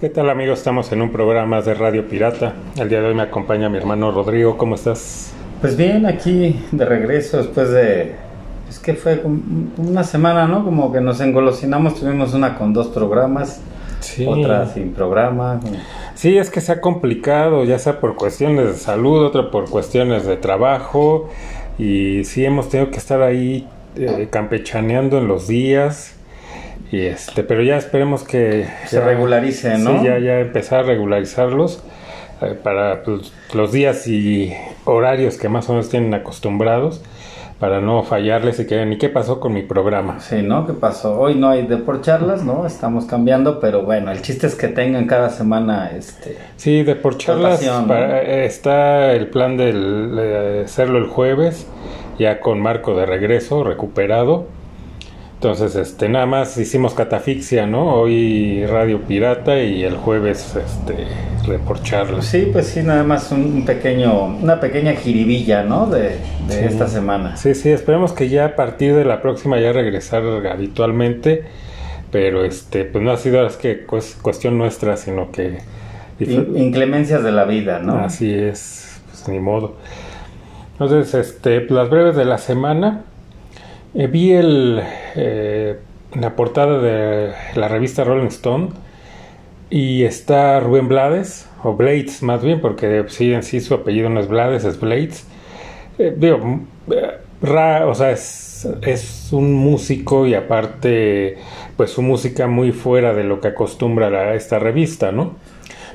¿Qué tal amigos? Estamos en un programa de Radio Pirata. El día de hoy me acompaña mi hermano Rodrigo. ¿Cómo estás? Pues bien, aquí de regreso después de... Es que fue una semana, ¿no? Como que nos engolosinamos, tuvimos una con dos programas, Sí. otra sin programa. Sí, es que se ha complicado, ya sea por cuestiones de salud, otra por cuestiones de trabajo. Y sí hemos tenido que estar ahí eh, campechaneando en los días. Y este, pero ya esperemos que Se ya- regularice, ¿no? Sí, ya, ya empezar a regularizarlos eh, para pues, los días y horarios que más o menos tienen acostumbrados para no fallarles y que ni qué pasó con mi programa. Sí, ¿no? ¿Qué pasó? Hoy no hay de por charlas, ¿no? Estamos cambiando, pero bueno, el chiste es que tengan cada semana este... Sí, de por charlas ¿no? eh, está el plan de hacerlo el jueves, ya con Marco de regreso, recuperado. Entonces, este, nada más hicimos catafixia, ¿no? Hoy Radio Pirata y el jueves, este, de por charlas. Sí, pues sí, nada más un, pequeño, una pequeña jiribilla, ¿no? De, de Sí. esta semana. Sí, sí, esperemos que ya a partir de la próxima ya regresar habitualmente, pero este, pues no ha sido es que cues- cuestión nuestra, sino que In- inclemencias de la vida, ¿no? así es, pues ni modo. Entonces, este, pues, las breves de la semana, eh, vi el, eh, la portada de la revista Rolling Stone y está Rubén Blades, o Blades más bien, porque sí, en sí su apellido no es Blades, es Blades. Eh, eh, o sea, es, es un músico y aparte, pues su música muy fuera de lo que acostumbra esta revista, ¿no?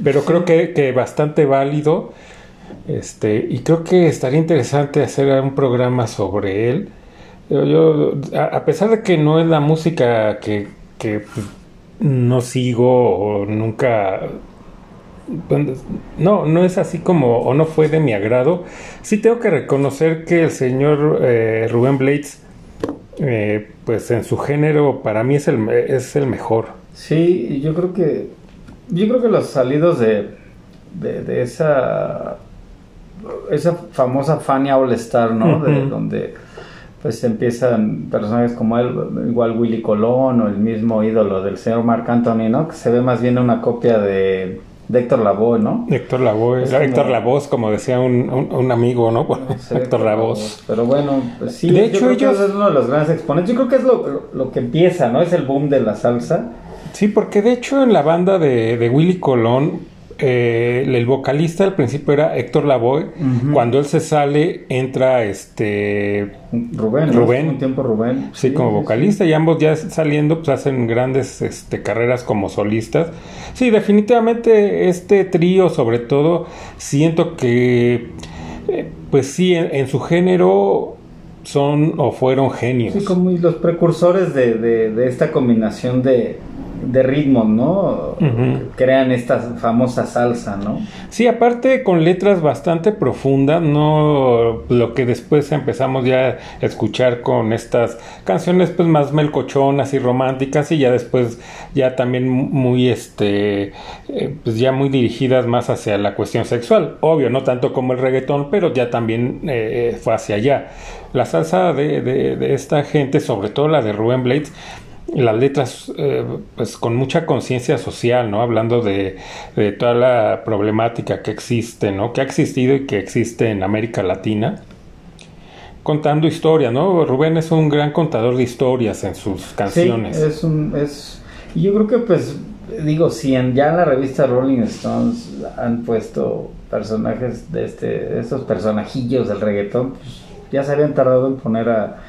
Pero creo que, que bastante válido, este, y creo que estaría interesante hacer un programa sobre él. Yo, yo, a, pesar de que no es la música que, que pues, no sigo o nunca no, no es así como, o no fue de mi agrado. Sí tengo que reconocer que el señor eh, Rubén Blades, eh, pues en su género, para mí es el, es el mejor. Sí, yo creo que yo creo que los salidos de, de, de esa esa famosa Fania All Star, ¿no? De donde pues empiezan personajes como él, igual Willy Colón o el mismo ídolo del señor Marc Anthony, ¿no? Que se ve más bien una copia de, de Héctor Lavoe, ¿no? Héctor Lavoe, como- Héctor Lavoz, como decía un, un- un amigo, ¿no? Sí, Héctor Lavoz. Pero bueno, pues sí, De hecho, ellos- es uno de los grandes exponentes. Yo creo que es lo, lo, lo que empieza, ¿no? Es el boom de la salsa. Sí, porque de hecho en la banda de, de Willy Colón, eh, el vocalista al principio era Héctor Lavoe. Cuando él se sale, entra este Rubén. Rubén. Un tiempo Rubén. Sí, como sí, vocalista y ambos ya saliendo pues hacen grandes este, carreras como solistas. Sí, definitivamente este trío sobre todo siento que eh, pues sí, en, en su género son o fueron genios. Sí, como los precursores de, de, de esta combinación de, de ritmos, ¿no? Crean esta famosa salsa, ¿no? Sí, aparte con letras bastante profundas, no lo que después empezamos ya a escuchar con estas canciones pues más melcochonas y románticas y ya después ya también muy este eh, pues ya muy dirigidas más hacia la cuestión sexual, obvio, no tanto como el reggaetón, pero ya también eh, fue hacia allá. La salsa de, de- de esta gente, sobre todo la de Rubén Blades, las letras eh, pues con mucha conciencia social, ¿no? Hablando de, de toda la problemática que existe, ¿no? Que ha existido y que existe en América Latina. Contando historias, ¿no? Rubén es un gran contador de historias en sus canciones. Sí, es un... Es, y yo creo que, pues, digo, si en, ya en la revista Rolling Stones han puesto personajes de este, estos personajillos del reggaetón, pues ya se habían tardado en poner a,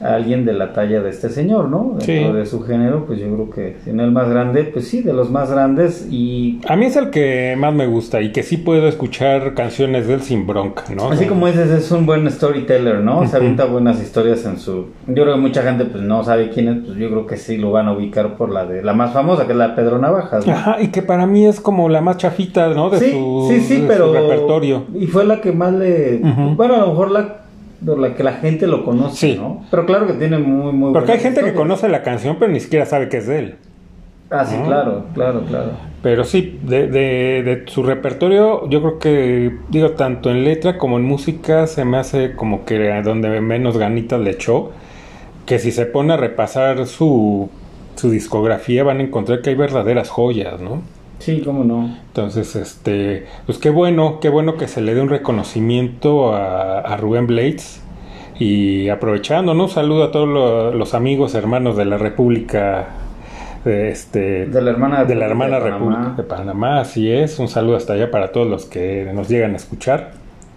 a alguien de la talla de este señor, ¿no? Dentro Sí. de su género, pues yo creo que si no el más grande, pues sí, de los más grandes y A mí es el que más me gusta y que sí puedo escuchar canciones de él sin bronca, ¿no? Así como dices, es un buen storyteller, ¿no? Se avienta buenas historias en su... Yo creo que mucha gente pues no sabe quién es, pues yo creo que sí lo van a ubicar por la de la más famosa, que es la de Pedro Navajas. ¿no? Ajá, y que para mí es como la más chafita, ¿no? De sí, su, sí, sí, de su pero... repertorio. Y fue la que más le... Bueno, a lo mejor la la que la gente lo conoce, Sí. ¿no? Pero claro que tiene muy, muy Porque hay gente que conoce la canción, pero ni siquiera sabe que es de él. Ah, sí, ¿no? claro, claro, claro. Pero sí, de, de, de su repertorio, yo creo que, digo, tanto en letra como en música, se me hace como que donde menos ganitas le echó. Que si se pone a repasar su, su discografía, van a encontrar que hay verdaderas joyas, ¿no? Sí, cómo no. Entonces, este, pues qué bueno, qué bueno que se le dé un reconocimiento a, a Rubén Blades. Y aprovechando, ¿no? Un saludo a todos lo- los amigos, hermanos de la República, de, este, De la hermana de la hermana de Panamá. República de Panamá, así es. Un saludo hasta allá para todos los que nos llegan a escuchar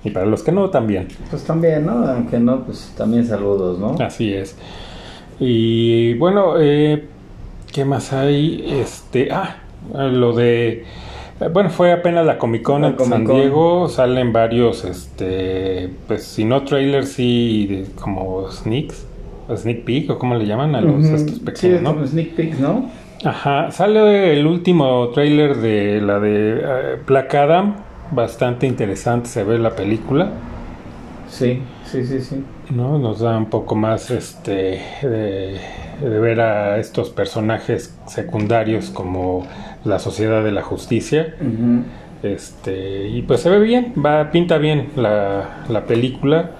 y para los que no también. Pues también, ¿no? Aunque no, pues también saludos, ¿no? Así es. Y bueno, eh, ¿qué más hay? Este, ah, lo de eh, bueno, fue apenas la Comic Con La en San. Diego, salen varios este, pues si no trailers sí de- como sneaks, sneak peek o como le llaman a los estos pequeños, ¿no? como sneak peeks, ¿no? Ajá, sale el último trailer de la de eh, Black Adam, bastante interesante se ve la película, Sí, sí, sí, sí. ¿no? Nos da un poco más este de, de ver a estos personajes secundarios como la Sociedad de la Justicia. Este, y pues se ve bien, va, pinta bien la, la película.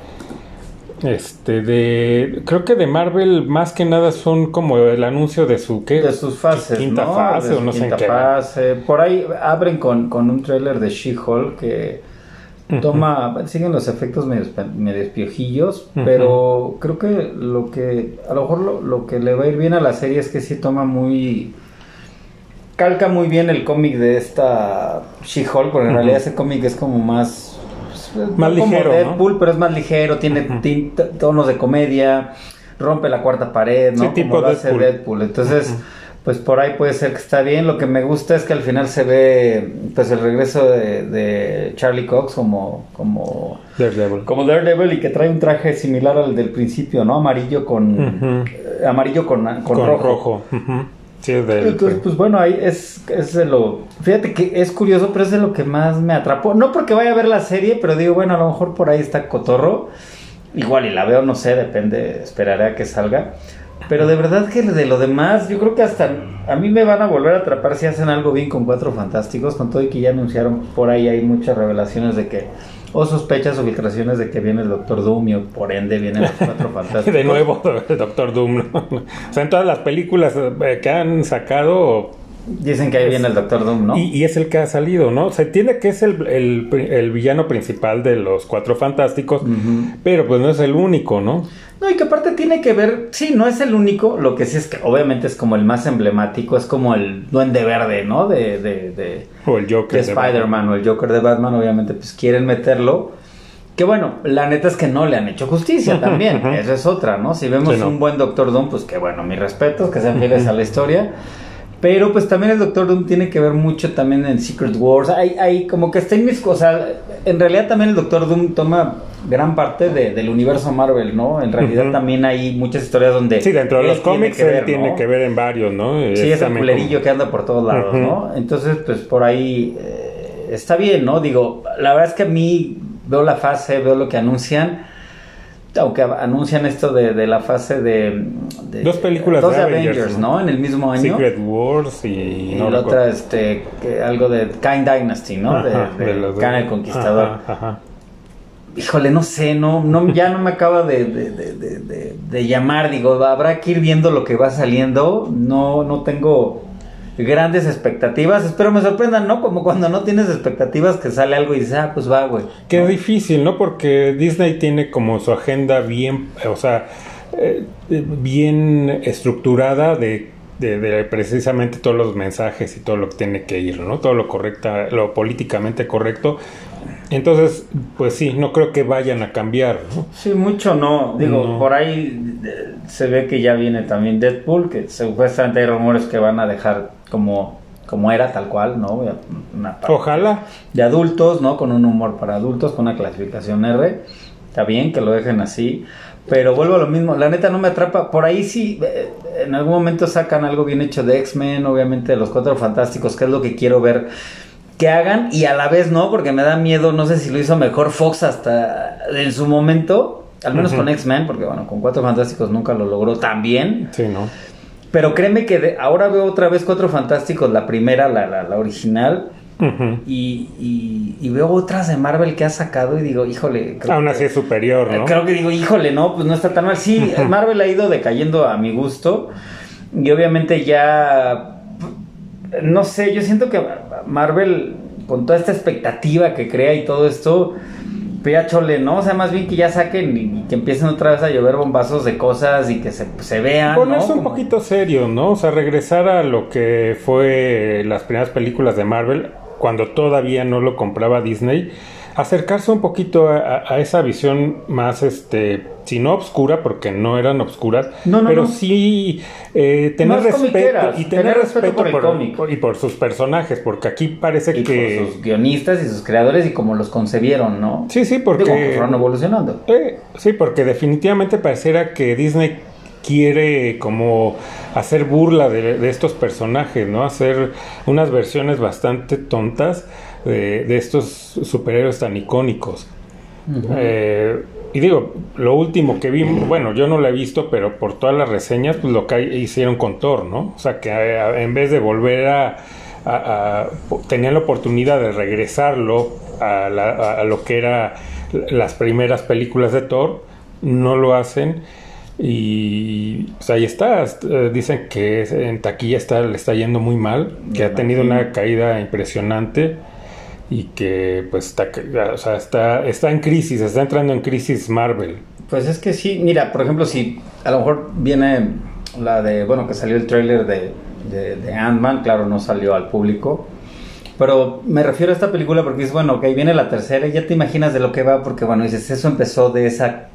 Este, de, creo que de Marvel más que nada son como el anuncio de su, ¿qué? De sus fases, Quinta ¿no? fase De o no sé en quinta qué. van. fase. Por ahí abren con, con un tráiler de She-Hulk que toma, siguen los efectos medio, medio piojillos, pero creo que lo que, a lo mejor lo, lo que le va a ir bien a la serie es que sí toma muy... Calca muy bien el cómic de esta She-Hulk, porque en realidad ese cómic es como más... pues, Más como ligero, ¿no? Deadpool, pero es más ligero, tiene tonos de comedia, rompe la cuarta pared, ¿no? Sí, tipo como lo hace Deadpool. Deadpool. Entonces. Pues por ahí puede ser que está bien. Lo que me gusta es que al final se ve pues el regreso de, de Charlie Cox como, como, Daredevil. como Daredevil y que trae un traje similar al del principio, ¿no? Amarillo con eh, amarillo con, con, Con rojo. rojo. Sí, es del- Entonces, pues bueno, ahí es, es de lo... Fíjate que es curioso, pero es de lo que más me atrapó. No porque vaya a ver la serie, pero digo, bueno, a lo mejor por ahí está Cotorro. Igual y la veo, no sé, depende, esperaré a que salga. Pero de verdad que de lo demás, yo creo que hasta a mí me van a volver a atrapar si hacen algo bien con Cuatro Fantásticos, con todo y que ya anunciaron por ahí hay muchas revelaciones de que, o sospechas o filtraciones de que viene el Doctor Doom y por ende vienen los Cuatro Fantásticos. de nuevo el Doctor Doom. ¿no? O sea, en todas las películas eh, que han sacado Dicen que ahí viene el Doctor Doom, ¿no? Y, y es el que ha salido, ¿no? Se entiende que es el, el- el villano principal de los Cuatro Fantásticos, pero pues no es el único, ¿no? No, y que aparte tiene que ver, sí, no es el único, lo que sí es que obviamente es como el más emblemático, es como el duende verde, ¿no? De, de, de, O el Joker. de de Spider-Man o el Joker de Batman, obviamente pues quieren meterlo. Que bueno, la neta es que no le han hecho justicia también, esa es otra, ¿no? Si vemos Sí, no. un buen Doctor Doom, pues que bueno, mis respetos, que sean fieles a la historia. Pero pues también el Doctor Doom tiene que ver mucho también en Secret Wars. Hay, hay como que está en mis cosas. En realidad también el Doctor Doom toma gran parte de- del universo Marvel, ¿no? En realidad también hay muchas historias donde... Sí, dentro de los cómics tiene que él ver, tiene ¿no? que ver en varios, ¿no? Sí, es el culerillo como- que anda por todos lados. ¿no? Entonces, pues por ahí eh, está bien, ¿no? Digo, la verdad es que a mí veo la fase, veo lo que anuncian. Aunque anuncian esto de, de la fase de, de- Dos películas dos de Avengers, Avengers, ¿no? ¿no? En el mismo año. Secret Wars y... y no la otra, este, que algo de Kine Dynasty, ¿no? De, Ajá, de Khan el Conquistador. Ajá, ajá. Híjole, no sé, no, no, ya no me acaba de, de, de, de- de- de llamar, digo, habrá que ir viendo lo que va saliendo, no, no tengo grandes expectativas, espero me sorprendan, ¿no? Como cuando no tienes expectativas que sale algo y dices, ah, pues va, güey. Es difícil, ¿no? Porque Disney tiene como su agenda bien, o sea, eh, bien estructurada de, de- de precisamente todos los mensajes y todo lo que tiene que ir, ¿no? Todo lo correcta, lo políticamente correcto. Entonces, pues sí, no creo que vayan a cambiar, ¿no? Sí, mucho no. Digo, No. por ahí eh, se ve que ya viene también Deadpool, que supuestamente hay rumores que van a dejar como, como era, tal cual, ¿no? Una Ojalá. de adultos, ¿no? Con un humor para adultos, con una clasificación R. Está bien que lo dejen así. Pero vuelvo a lo mismo, la neta no me atrapa. Por ahí sí, eh, en algún momento sacan algo bien hecho de X-Men, obviamente de los Cuatro Fantásticos, que es lo que quiero ver que hagan y a la vez no, porque me da miedo, no sé si lo hizo mejor Fox hasta en su momento, Al menos con X-Men, porque bueno, con Cuatro Fantásticos nunca lo logró tan bien. Sí, ¿no? Pero créeme que de- ahora veo otra vez Cuatro Fantásticos, la primera, la, la, la original, y- y veo otras de Marvel que ha sacado y digo, híjole. creo Aún que- así es superior, ¿no? Creo que digo, híjole, no, pues no está tan mal. Sí, Marvel ha ido decayendo a mi gusto. Y obviamente ya. No sé, yo siento que Marvel, con toda esta expectativa que crea y todo esto, pues ya chole, ¿no? O sea, más bien que ya saquen y, que empiecen otra vez a llover bombazos de cosas y que se, se vean. ¿no? Ponerse un Como- poquito serio, ¿no? O sea, regresar a lo que fue las primeras películas de Marvel, cuando todavía no lo compraba Disney, acercarse un poquito a, a- esa visión más, este, si no obscura, porque no eran obscuras, No, no, pero no. sí eh, tener Más respeto y tener, tener respeto respeto, por el por, cómic. por- y por sus personajes, porque aquí parece Y que... por sus guionistas y sus creadores y como los concebieron, ¿no? Sí, sí, porque... Digo, que fueron evolucionando. Eh, sí, porque definitivamente pareciera que Disney quiere como hacer burla de, de estos personajes, ¿no? Hacer unas versiones bastante tontas de, de estos superhéroes tan icónicos. Eh, y digo, lo último que vi, bueno, yo no lo he visto, pero por todas las reseñas, pues lo que hicieron con Thor, ¿no? O sea, que eh, en vez de volver a, a- a- tenían la oportunidad de regresarlo a, la- a- lo que era las primeras películas de Thor, no lo hacen. Y pues ahí está, eh, dicen que en taquilla está, le está yendo muy mal, que Me ha tenido imagino. una caída impresionante y que pues está, o sea, está, está en crisis, está entrando en crisis Marvel. Pues es que sí, mira, por ejemplo, si a lo mejor viene la de, bueno, que salió el tráiler de, de, de Ant-Man, claro, no salió al público, pero me refiero a esta película porque es, bueno, que ahí viene la tercera y ya te imaginas de lo que va, porque bueno, dices, eso empezó de esa,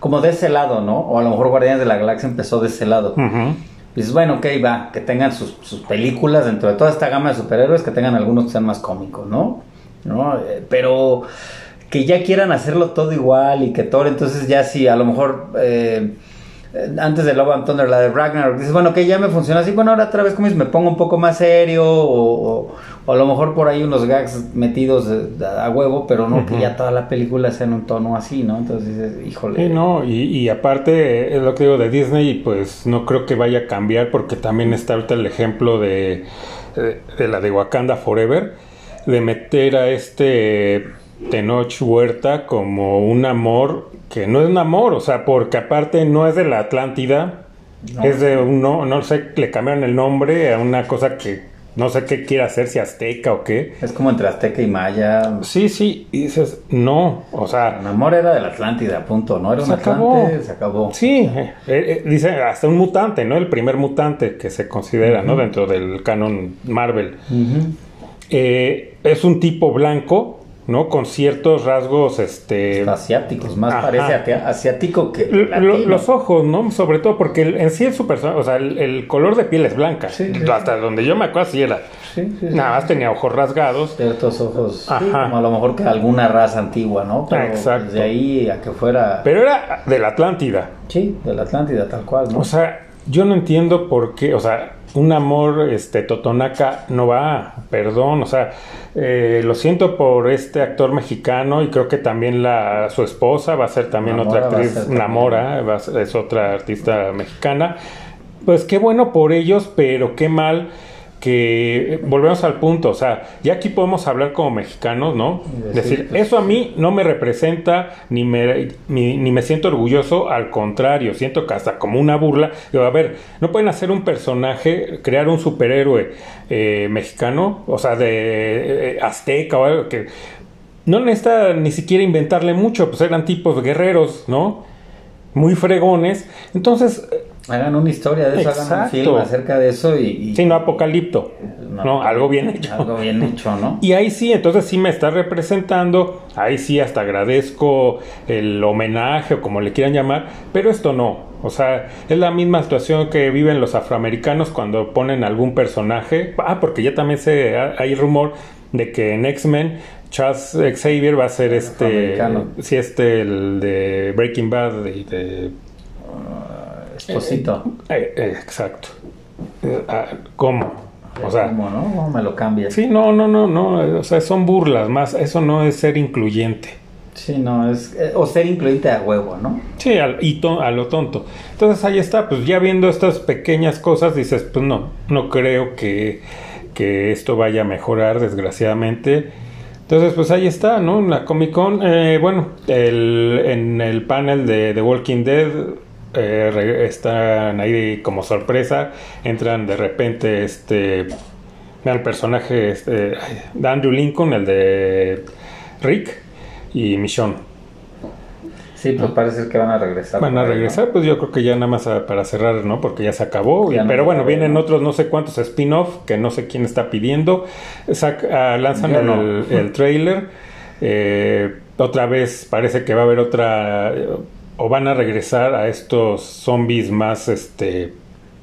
como de ese lado, ¿no? O a lo mejor Guardianes de la Galaxia empezó de ese lado. Ujú. Dices, bueno, ok, va, que tengan sus, sus películas dentro de toda esta gama de superhéroes, que tengan algunos que sean más cómicos, ¿no? ¿No? Eh, pero que ya quieran hacerlo todo igual y que Thor, entonces ya sí, a lo mejor eh, antes de Love and Thunder, la de Ragnarok, dices, bueno, que ya me funciona así, bueno, ahora otra vez como me pongo un poco más serio o, o- o a lo mejor por ahí unos gags metidos eh, a huevo, pero no que Ujú. ya toda la película sea en un tono así, ¿no? Entonces dices, híjole. Sí, no, y, y aparte es lo que digo de Disney, pues no creo que vaya a cambiar porque también está ahorita el ejemplo de, de, de la de Wakanda Forever, de meter a este Tenoch Huerta como un amor que no es un amor, o sea, porque aparte no es de la Atlántida, No. es de un, no, no sé, le cambiaron el nombre a una cosa que no sé qué quiere hacer, si azteca o qué. Es como entre Azteca y Maya. Sí, sí, y dices, no, o sea, El amor era de la Atlántida, punto. No era un. Atlante, se acabó. Sí, eh, eh, dice hasta un mutante, ¿no? El primer mutante que se considera, ¿no? Dentro del canon Marvel. Eh, es un tipo blanco, ¿no? Con ciertos rasgos, este... Asiáticos, más Ajá. parece asiático que latino. los ojos, ¿no? Sobre todo porque el- en sí es su persona, o sea, el, el color de piel es blanca. Sí, sí. Hasta donde yo me acuerdo sí era. Nada más tenía ojos rasgados. Ciertos ojos, como a lo mejor que alguna raza antigua, ¿no? Pero Exacto. desde ahí a que fuera... Pero era de la Atlántida. Sí, de la Atlántida, tal cual, ¿no? O sea, yo no entiendo por qué, o sea, un amor este Totonaca no va, perdón, o sea, eh, lo siento por este actor mexicano y creo que también la su esposa va a ser también Namora otra actriz. Namora, va a ser- es otra artista mexicana. Pues qué bueno por ellos, pero qué mal que eh, volvemos al punto, o sea, ya aquí podemos hablar como mexicanos, ¿no? Decir, eso a mí no me representa ni me, ni, ni me siento orgulloso, al contrario, siento que hasta como una burla. Digo, a ver, no pueden hacer un personaje, crear un superhéroe eh, mexicano, o sea, de eh, azteca o algo que no necesita ni siquiera inventarle mucho, pues eran tipos guerreros, ¿no? Muy fregones. Entonces, Hagan una historia de eso, hagan un film acerca de eso y... y- sí, no apocalipto, no, no, algo bien hecho. Algo bien hecho, ¿no? Y ahí sí, entonces sí me está representando, ahí sí hasta agradezco el homenaje o como le quieran llamar, pero esto no. O sea, es la misma situación que viven los afroamericanos cuando ponen algún personaje. Ah, porque ya también se, hay rumor de que en X-Men Charles Xavier va a ser este, Afroamericano. sí, este, el de Breaking Bad y de Esposito. eh, eh, exacto. Eh, ah, ¿Cómo? O sea, ¿Cómo, no? ¿Cómo me lo cambias? Sí, no, no, no, no, o sea, son burlas más, eso no es ser incluyente. Sí, no, es... o ser incluyente a huevo, ¿no? Sí, al- y a lo tonto. Entonces ahí está, pues ya viendo estas pequeñas cosas dices, pues no, no creo que, que esto vaya a mejorar, desgraciadamente. Entonces, pues ahí está, ¿no? En la Comic Con, eh, bueno, el, en el panel de The Walking Dead eh, están ahí como sorpresa, entran de repente este, el personaje este, de Andrew Lincoln, el de Rick y Michonne. Sí, pues parece que van a regresar. Van a por ahí, ¿no? regresar, pues yo creo que ya nada más a- para cerrar, ¿no? Porque ya se acabó. Ya no pero bueno, vienen otros no sé cuántos spin-off que no sé quién está pidiendo. Sac- ah, lanzan el, el trailer. Eh, otra vez parece que va a haber otra. O van a regresar a estos zombies más este.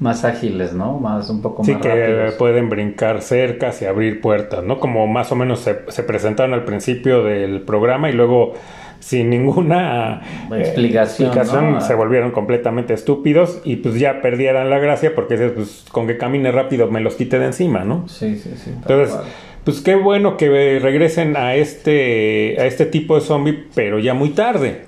Más ágiles, ¿no? Más, un poco Sí, más que rápidos. pueden brincar cercas y abrir puertas, ¿no? Como más o menos se, se presentaron al principio del programa y luego sin ninguna eh, Explicación, se volvieron completamente estúpidos y pues ya perdieran la gracia porque dices, pues con que camine rápido me los quite de encima, ¿no? Sí, sí, sí. Entonces, cual. pues qué bueno que regresen a este a este tipo de zombie, pero ya muy tarde.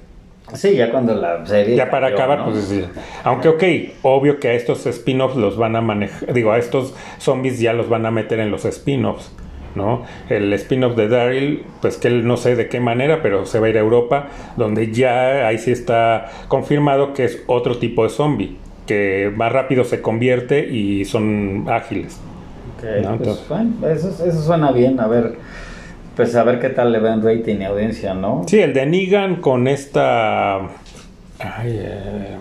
Sí, ya cuando la serie. Ya para acabar, ¿no? pues sí. aunque ok, obvio que a estos spin-offs los van a manejar, digo, a estos zombies ya los van a meter en los spin-offs, ¿no? El spin-off de Daryl, pues que él no sé de qué manera, pero se va a ir a Europa, donde ya ahí sí está confirmado que es otro tipo de zombie, que más rápido se convierte y son ágiles. Ok, No, pues, entonces- bueno, eso, eso suena bien. A ver, pues a ver qué tal le va en rating y audiencia, ¿no? Sí, el de Negan con esta... Ay, eh,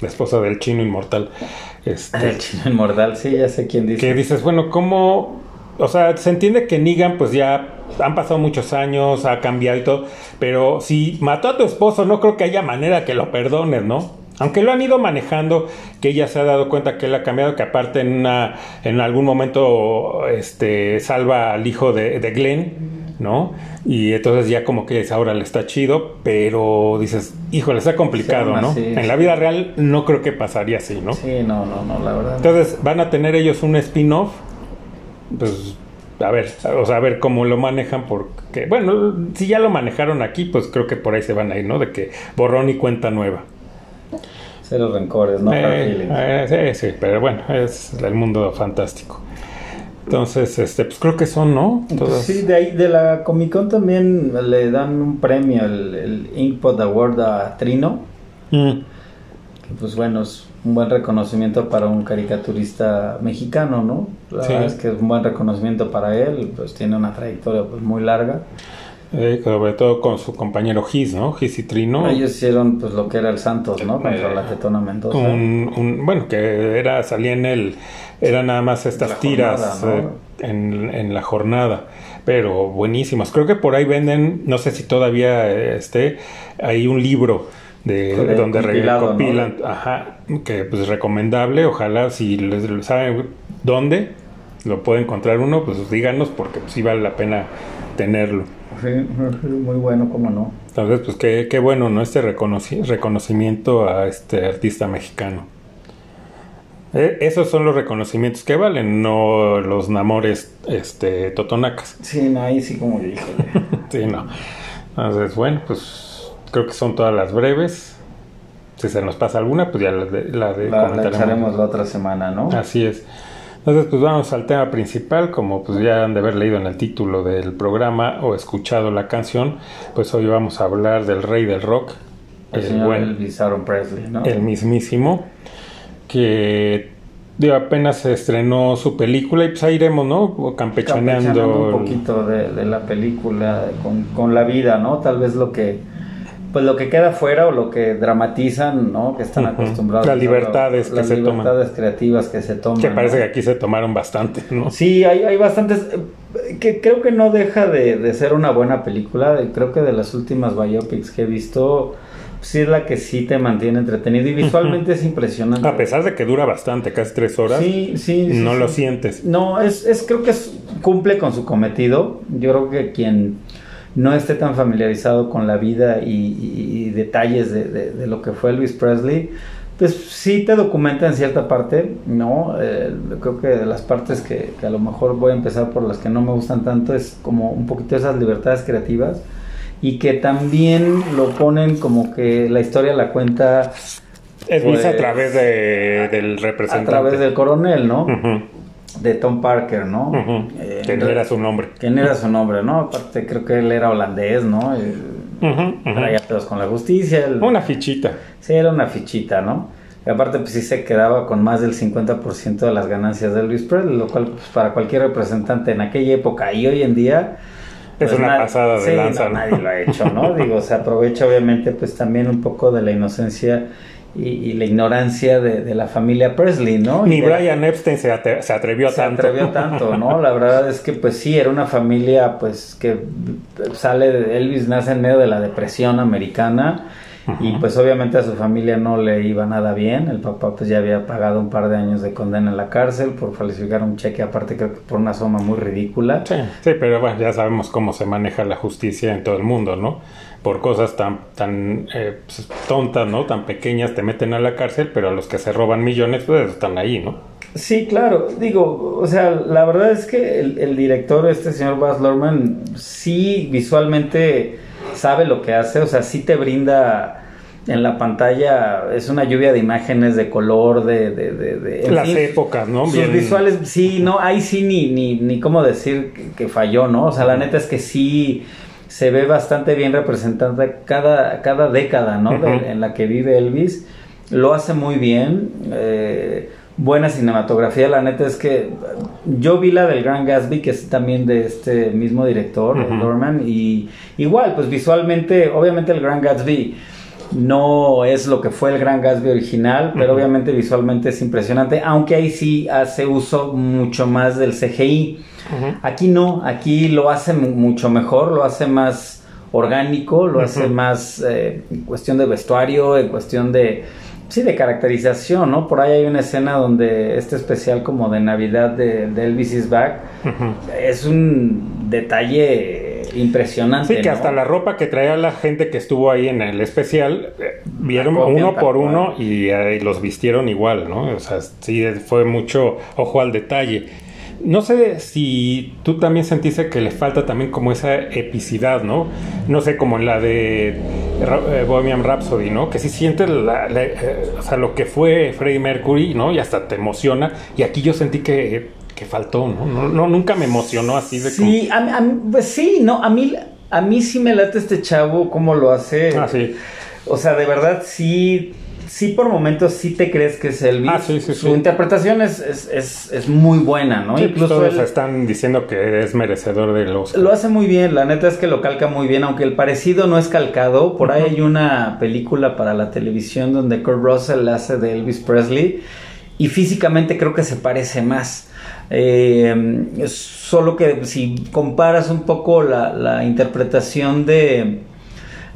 la esposa del chino inmortal. Este, El chino inmortal, sí, ya sé quién dice. que dices, bueno, ¿cómo? O sea, se entiende que Negan, pues ya han pasado muchos años, ha cambiado y todo, pero si mató a tu esposo, no creo que haya manera que lo perdones, ¿no? Aunque lo han ido manejando, que ella se ha dado cuenta que él ha cambiado, que aparte en, una, en algún momento este, salva al hijo de, de Glenn, ¿no? Y entonces ya como que dice, ahora le está chido, pero dices, híjole, está complicado, Sí, ¿no? en la vida real no creo que pasaría así, ¿no? Sí, no, no, no, la verdad. Entonces, van a tener ellos un spin-off. Pues, a ver, o sea, a ver cómo lo manejan, porque, bueno, si ya lo manejaron aquí, pues creo que por ahí se van a ir, ¿no? De que borrón y cuenta nueva. Cero rencores, no Eh, eh, sí, sí, pero bueno, es el mundo fantástico. Entonces, este, pues creo que son, ¿no? Pues Todas- sí, de ahí de la Comic Con también le dan un premio, el, el Inkpot Award a Trino, Mm, que pues bueno, es un buen reconocimiento para un caricaturista mexicano, ¿no? La Sí. verdad es que es un buen reconocimiento para él, pues tiene una trayectoria pues muy larga. eh, sobre todo con su compañero Gis, ¿no? Gis y Trino. Ellos hicieron pues lo que era el Santos, ¿no? Contra Eh, la Tetona Mendoza. un, un- bueno que era salía en el era nada más estas tiras jornada, ¿no? eh, en, en la jornada pero buenísimas creo que por ahí venden no sé si todavía eh, esté hay un libro de, De donde recopilan ajá que pues recomendable ojalá si les, saben dónde lo puede encontrar uno pues díganos porque sí vale la pena tenerlo Sí, muy bueno, cómo no. entonces, pues qué, qué bueno, ¿no? Este reconoci- reconocimiento a este artista mexicano. Eh, esos son los reconocimientos que valen, no los namores este, totonacas. Sí, no, ahí sí como híjole. Sí, no. Entonces, bueno, pues creo que son todas las breves. Si se nos pasa alguna, pues ya la de, la de La, la echaremos la otra semana, ¿no? Así es. Entonces, pues vamos al tema principal, como pues ya han de haber leído en el título del programa o escuchado la canción, pues hoy vamos a hablar del rey del rock, El el señor buen, Elvis Aaron Presley, ¿no? el mismísimo, que digo, apenas se estrenó su película y pues ahí iremos, ¿no? Campechaneando. Campechaneando un poquito de, de la película con, con la vida, ¿no? Tal vez lo que pues lo que queda fuera o lo que dramatizan, ¿no? Que están acostumbrados Las a libertades que las se toman. libertades creativas que se toman. que parece ¿no? que aquí se tomaron bastante, ¿no? Sí, hay, hay bastantes eh, que creo que no deja de, de ser una buena película. Creo que de las últimas biopics que he visto, sí es la que sí te mantiene entretenido y visualmente es impresionante. A pesar de que dura bastante, casi tres horas, Sí, sí, sí, no sí. lo sientes. No, es, es creo que es- cumple con su cometido. Yo creo que quien no esté tan familiarizado con la vida y, y- y detalles de, de- de lo que fue Elvis Presley, pues sí te documenta en cierta parte, ¿no? Eh, creo que de las partes que, que a lo mejor voy a empezar por las que no me gustan tanto es como un poquito esas libertades creativas y que también lo ponen como que la historia la cuenta Elvis Pues, a través de, del a representante. través del coronel, ¿no? De Tom Parker, ¿no? Eh, Que no era su nombre. ¿Quién era su nombre, no? Aparte creo que él era holandés, ¿no? Eh. Traía pedos con la justicia. Una fichita. Sí, era una fichita, ¿no? Y aparte, pues sí se quedaba con más del 50% de las ganancias de Elvis Presley, lo cual, pues, para cualquier representante en aquella época y hoy en día. Es una pasada de sí, lanza, no, ¿no? nadie lo ha hecho, ¿no? Digo, se aprovecha, obviamente, pues también un poco de la inocencia y, y la ignorancia de, de la familia Presley, ¿no? Ni de Brian Epstein se, ate- se atrevió a se tanto. atrevió tanto, ¿no? La verdad es que pues sí, era una familia pues que sale de Elvis nace en medio de la depresión americana y pues obviamente a su familia no le iba nada bien. El papá pues ya había pagado un par de años de condena en la cárcel por falsificar un cheque, aparte creo que por una suma muy ridícula. Sí, sí, pero bueno, ya sabemos cómo se maneja la justicia en todo el mundo, ¿no? Por cosas tan, tan eh, pues, tontas, ¿no? Tan pequeñas te meten a la cárcel, pero a los que se roban millones, pues están ahí, ¿no? Sí, claro. Digo, o sea, la verdad es que el, el director, este señor Baz Luhrmann, sí visualmente sabe lo que hace, o sea, sí te brinda en la pantalla, es una lluvia de imágenes, de color, de... de, de, Las fin, épocas, ¿no? Sus Bien- visuales, sí, no, ahí sí ni, ni, ni cómo decir que, que falló, ¿no? O sea, la neta es que sí se ve bastante bien representante cada, cada década, ¿no? De- en la que vive Elvis. Lo hace muy bien. eh, buena cinematografía. La neta es que yo vi la del Gran Gatsby, que es también de este mismo director, Ujú. Lorman, y igual, pues visualmente, obviamente el Gran Gatsby no es lo que fue el Gran Gatsby original, pero obviamente visualmente es impresionante, aunque ahí sí hace uso mucho más del CGI. Aquí no, aquí lo hace mu- mucho mejor, lo hace más orgánico, lo hace más eh, en cuestión de vestuario, en cuestión de sí de caracterización, ¿no? Por ahí hay una escena donde este especial como de Navidad de, de Elvis is Back. Es un detalle impresionante. Sí, que ¿no? hasta la ropa que traía la gente que estuvo ahí en el especial, eh, vieron uno por cual. uno y, eh, los vistieron igual, ¿no? O sea, sí, fue mucho ojo al detalle. No sé si tú también sentiste que le falta también como esa epicidad, ¿no? No sé, como en la de eh, Bohemian Rhapsody, ¿no? Que sí sientes la- la- eh, o sea, lo que fue Freddie Mercury, ¿no? Y hasta te emociona. Y aquí yo sentí que, que faltó, ¿no? No, no, Nunca me emocionó así de Sí, a, mí- a mí- pues sí, no, a mí, a mí sí me late este chavo, cómo lo hace. como... Ah, sí. O sea, de verdad sí, sí por momentos sí te crees que es Elvis. Ah, sí, sí, Su sí. interpretación es, es, es, es muy buena, ¿no? Sí, pues Incluso todos él están diciendo que es merecedor de los lo hace muy bien, la neta es que lo calca muy bien, aunque el parecido no es calcado. Por ahí hay una película para la televisión donde Kurt Russell hace de Elvis Presley y físicamente creo que se parece más. Eh, solo que si comparas un poco la, la interpretación de,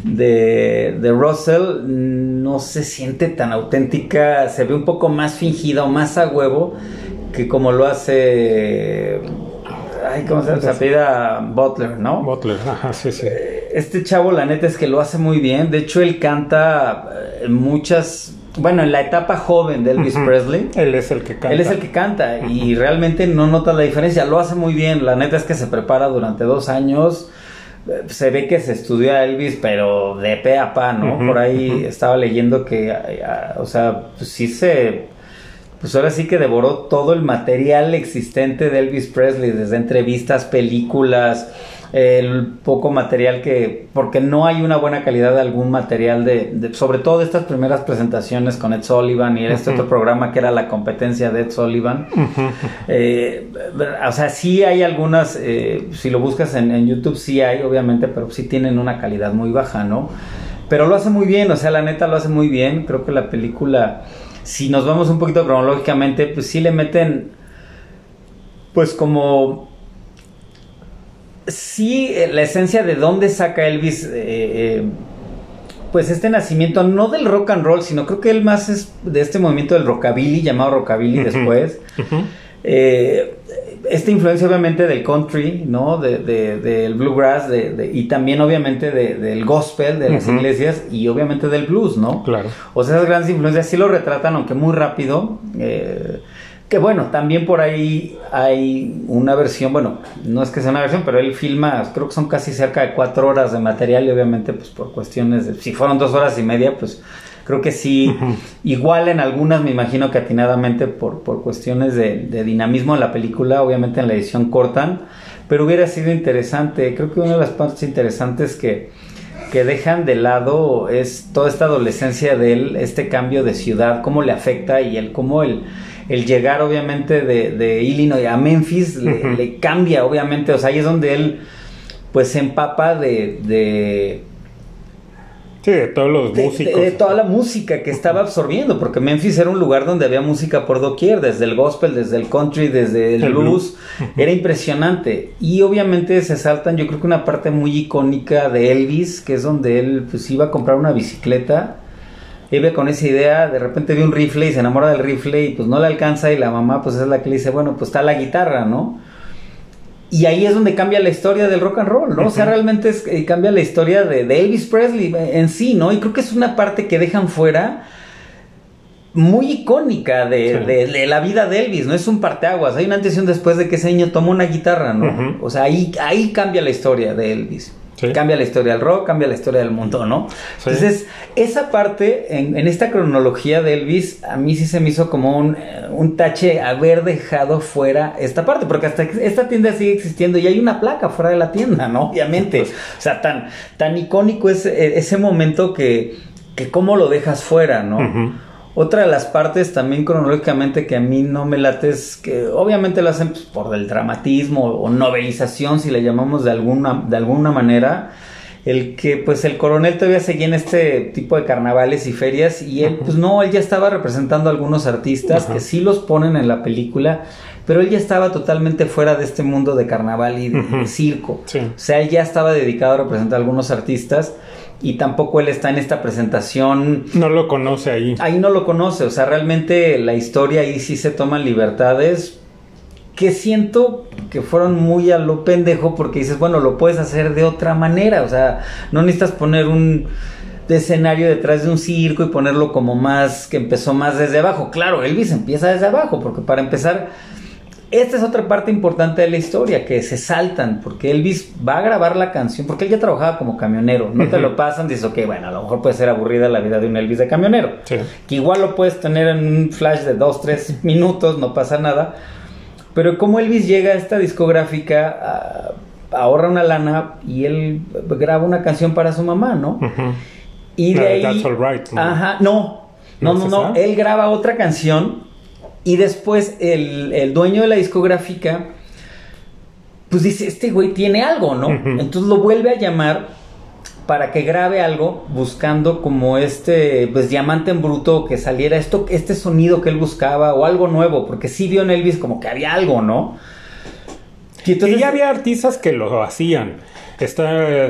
de, de Russell, no se siente tan auténtica, se ve un poco más fingida o más a huevo que como lo hace. Ay, ¿cómo se apellida Butler, ¿no? Butler. Ajá, sí, sí. Este chavo, la neta es que lo hace muy bien. De hecho, él canta eh, muchas. Bueno, en la etapa joven de Elvis. Presley. Él es el que canta. Él es el que canta y realmente no nota la diferencia. Lo hace muy bien. La neta es que se prepara durante dos años. Eh, Se ve que se estudió a Elvis, pero de pe a pa, ¿no? Por ahí estaba leyendo que, eh, ah, o sea, pues sí se. Pues ahora sí que devoró todo el material existente de Elvis Presley, desde entrevistas, películas, el poco material que, porque no hay una buena calidad de algún material de, de- sobre todo de estas primeras presentaciones con Ed Sullivan y este otro programa que era la competencia de Ed Sullivan. Eh, o sea, sí hay algunas, eh, si lo buscas en, en YouTube sí hay, obviamente, pero sí tienen una calidad muy baja, ¿no? Pero lo hace muy bien, o sea, la neta lo hace muy bien. Creo que la película, si nos vamos un poquito cronológicamente, pues sí le meten, pues como sí, eh, la esencia de dónde saca Elvis, eh, eh, pues este nacimiento, no del rock and roll, sino creo que él más es de este movimiento del rockabilly, llamado rockabilly después. Eh, esta influencia obviamente del country, ¿no? De, de- del bluegrass de, de- y también obviamente de- del gospel, de las iglesias y obviamente del blues, ¿no? Claro. O sea, esas grandes influencias sí lo retratan, aunque muy rápido. eh, Que bueno, también por ahí hay una versión, bueno, no es que sea una versión, pero él filma, creo que son casi cerca de cuatro horas de material y obviamente pues por cuestiones de, si fueron dos horas y media, pues creo que sí, igual en algunas me imagino que atinadamente por, por cuestiones de, de dinamismo en la película, obviamente en la edición cortan, pero hubiera sido interesante, creo que una de las partes interesantes que, que dejan de lado es toda esta adolescencia de él, este cambio de ciudad, cómo le afecta y el cómo el, el llegar obviamente de, de Illinois a Memphis le, cambia obviamente, o sea, ahí es donde él pues se empapa de, de, Sí, de todos los músicos. de- de toda la música que estaba absorbiendo, porque Memphis era un lugar donde había música por doquier, desde el gospel, desde el country, desde el, El blues, blues. era impresionante. Y obviamente se saltan, yo creo que una parte muy icónica de Elvis, que es donde él pues iba a comprar una bicicleta, iba con esa idea, de repente ve un rifle y se enamora del rifle y pues no le alcanza y la mamá pues es la que le dice, bueno, pues está la guitarra, ¿no? Y ahí es donde cambia la historia del rock and roll, ¿no? O sea, realmente es, eh, cambia la historia de, de Elvis Presley en sí, ¿no? Y creo que es una parte que dejan fuera muy icónica de, Sí. de- de la vida de Elvis, ¿no? Es un parteaguas. Hay una antes y un después de que ese niño toma una guitarra, ¿no? O sea, ahí, ahí cambia la historia de Elvis. Sí. Cambia la historia del rock, cambia la historia del mundo, ¿no? Sí. Entonces, esa parte, en, en esta cronología de Elvis, a mí sí se me hizo como un, eh, un tache haber dejado fuera esta parte, porque hasta esta tienda sigue existiendo y hay una placa fuera de la tienda, ¿no? Obviamente. O sea, tan, tan icónico es eh, ese momento que, que cómo lo dejas fuera, ¿no? Ujú. Otra de las partes también cronológicamente que a mí no me late es que obviamente lo hacen pues, por el dramatismo o novelización, si le llamamos de alguna, de alguna manera. El que pues el coronel todavía seguía en este tipo de carnavales y ferias y él pues no, él ya estaba representando a algunos artistas Ajá. que sí los ponen en la película, pero él ya estaba totalmente fuera de este mundo de carnaval y de, circo. Sí. O sea, él ya estaba dedicado a representar a algunos artistas y tampoco él está en esta presentación No lo conoce ahí. ahí no lo conoce, o sea, realmente la historia ahí sí se toman libertades que siento que fueron muy a lo pendejo porque dices, bueno, lo puedes hacer de otra manera, o sea, no necesitas poner un escenario detrás de un circo y ponerlo como más, que empezó más desde abajo. Claro, Elvis empieza desde abajo, porque para empezar, esta es otra parte importante de la historia, que se saltan, porque Elvis va a grabar la canción, porque él ya trabajaba como camionero, no te Ujú. lo pasan, dices, ok, bueno, a lo mejor puede ser aburrida la vida de un Elvis de camionero, Sí. que igual lo puedes tener en un flash de 2, 3 minutos, no pasa nada, pero como Elvis llega a esta discográfica, ah, ahorra una lana y él graba una canción para su mamá, ¿no? Ujú. Y La de de ahí. That's Alright, ¿no? Ajá, no. No, ¿No no, no. Él graba otra canción y después el, el dueño de la discográfica, pues dice: Este güey tiene algo, ¿no? Entonces lo vuelve a llamar para que grabe algo buscando como este pues diamante en bruto que saliera esto este sonido que él buscaba o algo nuevo porque sí vio en Elvis como que había algo no y entonces y ya había artistas que lo hacían. Está,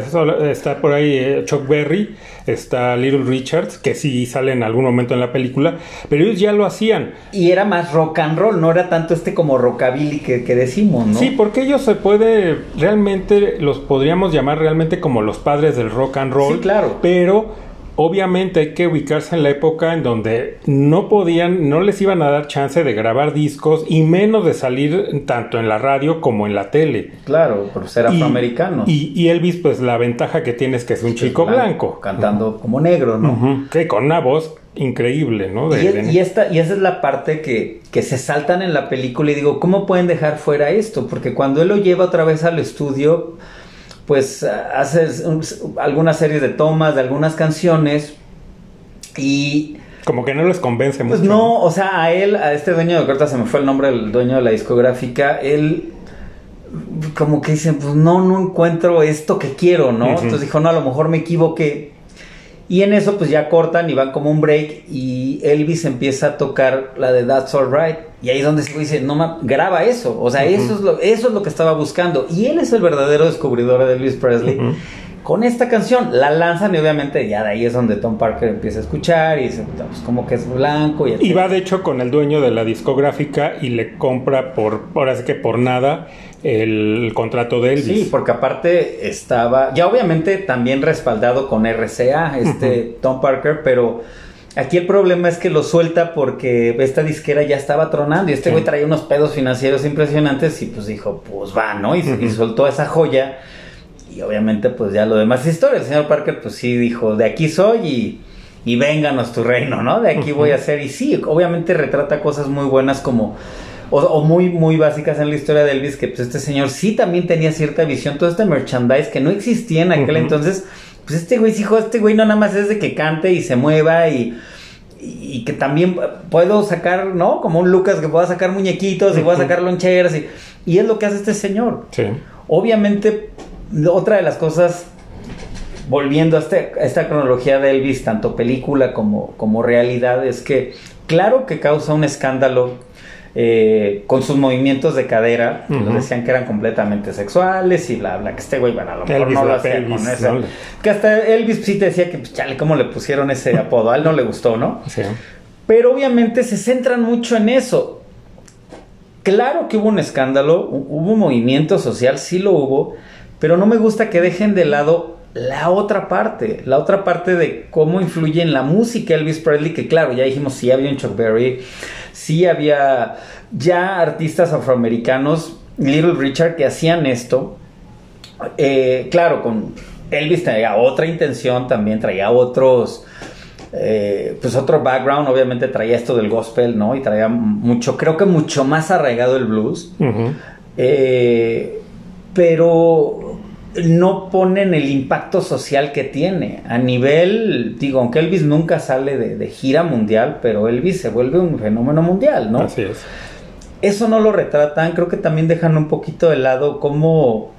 está por ahí eh, Chuck Berry, está Little Richards, que sí sale en algún momento en la película, pero ellos ya lo hacían. y era más rock and roll no era tanto este como rockabilly que, que decimos no Sí, porque ellos se puede, realmente los podríamos llamar realmente como los padres del rock and roll. Sí, claro. Pero obviamente hay que ubicarse en la época en donde no podían, no les iban a dar chance de grabar discos y menos de salir tanto en la radio como en la tele. Claro, por ser afroamericano. Y, y Elvis, pues la ventaja que tiene es que es un chico blanco. Cantando como negro, ¿no? Que con una voz increíble, ¿no? De- Y, de- y esta, y esa es la parte que, que se saltan en la película y digo, ¿cómo pueden dejar fuera esto? Porque cuando él lo lleva otra vez al estudio, pues ah, hace un- algunas series de tomas de algunas canciones y Como que no les convence pues mucho. no, o sea, a él, a este dueño de ahorita se me fue el nombre del dueño de la discográfica, él como que dice, pues no, no encuentro esto que quiero, ¿no? Entonces dijo, no, a lo mejor me equivoqué. Y en eso pues ya cortan y van como un break y Elvis empieza a tocar la de That's Alright. Y ahí es donde se dice, no, ma- graba eso. O sea, eso, es lo, eso es lo que estaba buscando. Y él es el verdadero descubridor de Elvis Presley. Con esta canción la lanzan y obviamente ya de ahí es donde Tom Parker empieza a escuchar y dice, "Puta, pues como que es blanco y, Y etcétera". va de hecho con el dueño de la discográfica y le compra por, ahora sí que por nada, el contrato de Elvis. Sí, porque aparte estaba, ya obviamente también respaldado con RCA, este Tom Parker, pero Aquí el problema es que lo suelta porque esta disquera ya estaba tronando y este Sí. güey traía unos pedos financieros impresionantes y pues dijo, pues va, ¿no? Y, y soltó esa joya y obviamente pues ya lo demás es historia. El señor Parker pues sí dijo, de aquí soy y, y vénganos tu reino, ¿no? De aquí voy a ser y sí, obviamente retrata cosas muy buenas como... O, o muy, muy básicas en la historia de Elvis, que pues este señor sí también tenía cierta visión, todo este merchandise que no existía en aquel Ujú. entonces, pues este güey, sí, hijo, este güey no nada más es de que cante y se mueva y, y que también puedo sacar, ¿no? Como un Lucas que pueda sacar muñequitos y pueda sacar loncheras y, y es lo que hace este señor. Sí. Obviamente, otra de las cosas, volviendo a, este- a esta cronología de Elvis, tanto película como, como realidad, es que claro que causa un escándalo eh, con sus movimientos de cadera, que Ujú. nos decían que eran completamente sexuales y bla, bla, que este güey, bueno, a lo mejor Elvis no lo hacía con esa- ¿no? Que hasta Elvis sí te decía que, pues, chale, cómo le pusieron ese apodo, a él no le gustó, ¿no? Sí. Pero obviamente se centran mucho en eso. Claro que hubo un escándalo, hu- hubo un movimiento social, sí lo hubo, pero no me gusta que dejen de lado la otra parte, la otra parte de cómo influye en la música Elvis Presley, que claro, ya dijimos, sí había un Chuck Berry, sí había ya artistas afroamericanos, Little Richard, que hacían esto, eh, claro, con Elvis traía otra intención, también traía otros, eh, pues otro background, obviamente traía esto del gospel, ¿no? Y traía mucho, creo que mucho más arraigado el blues, eh, pero no ponen el impacto social que tiene. A nivel, digo, aunque Elvis nunca sale de, de gira mundial, pero Elvis se vuelve un fenómeno mundial, ¿no? Así es. eso no lo retratan, creo que también dejan un poquito de lado cómo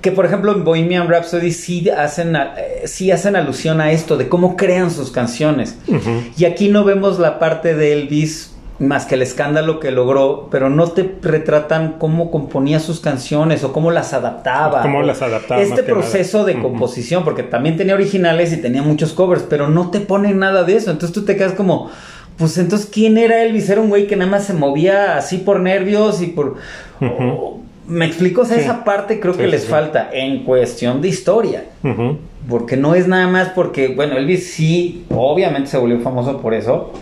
que por ejemplo en Bohemian Rhapsody sí hacen eh, sí hacen alusión a esto de cómo crean sus canciones. Y aquí no vemos la parte de Elvis más que el escándalo que logró, pero no te retratan cómo componía sus canciones o cómo las adaptaba. Cómo las adaptaba, Este proceso nada. de composición, porque también tenía originales y tenía muchos covers, pero no te ponen nada de eso. Entonces tú te quedas como, pues entonces, ¿quién era Elvis? Era un güey que nada más se movía así por nervios y por... Me explico, o sea, Sí. esa parte creo Sí, que sí, les falta en cuestión de historia. Porque no es nada más porque, bueno, Elvis sí, obviamente se volvió famoso por eso.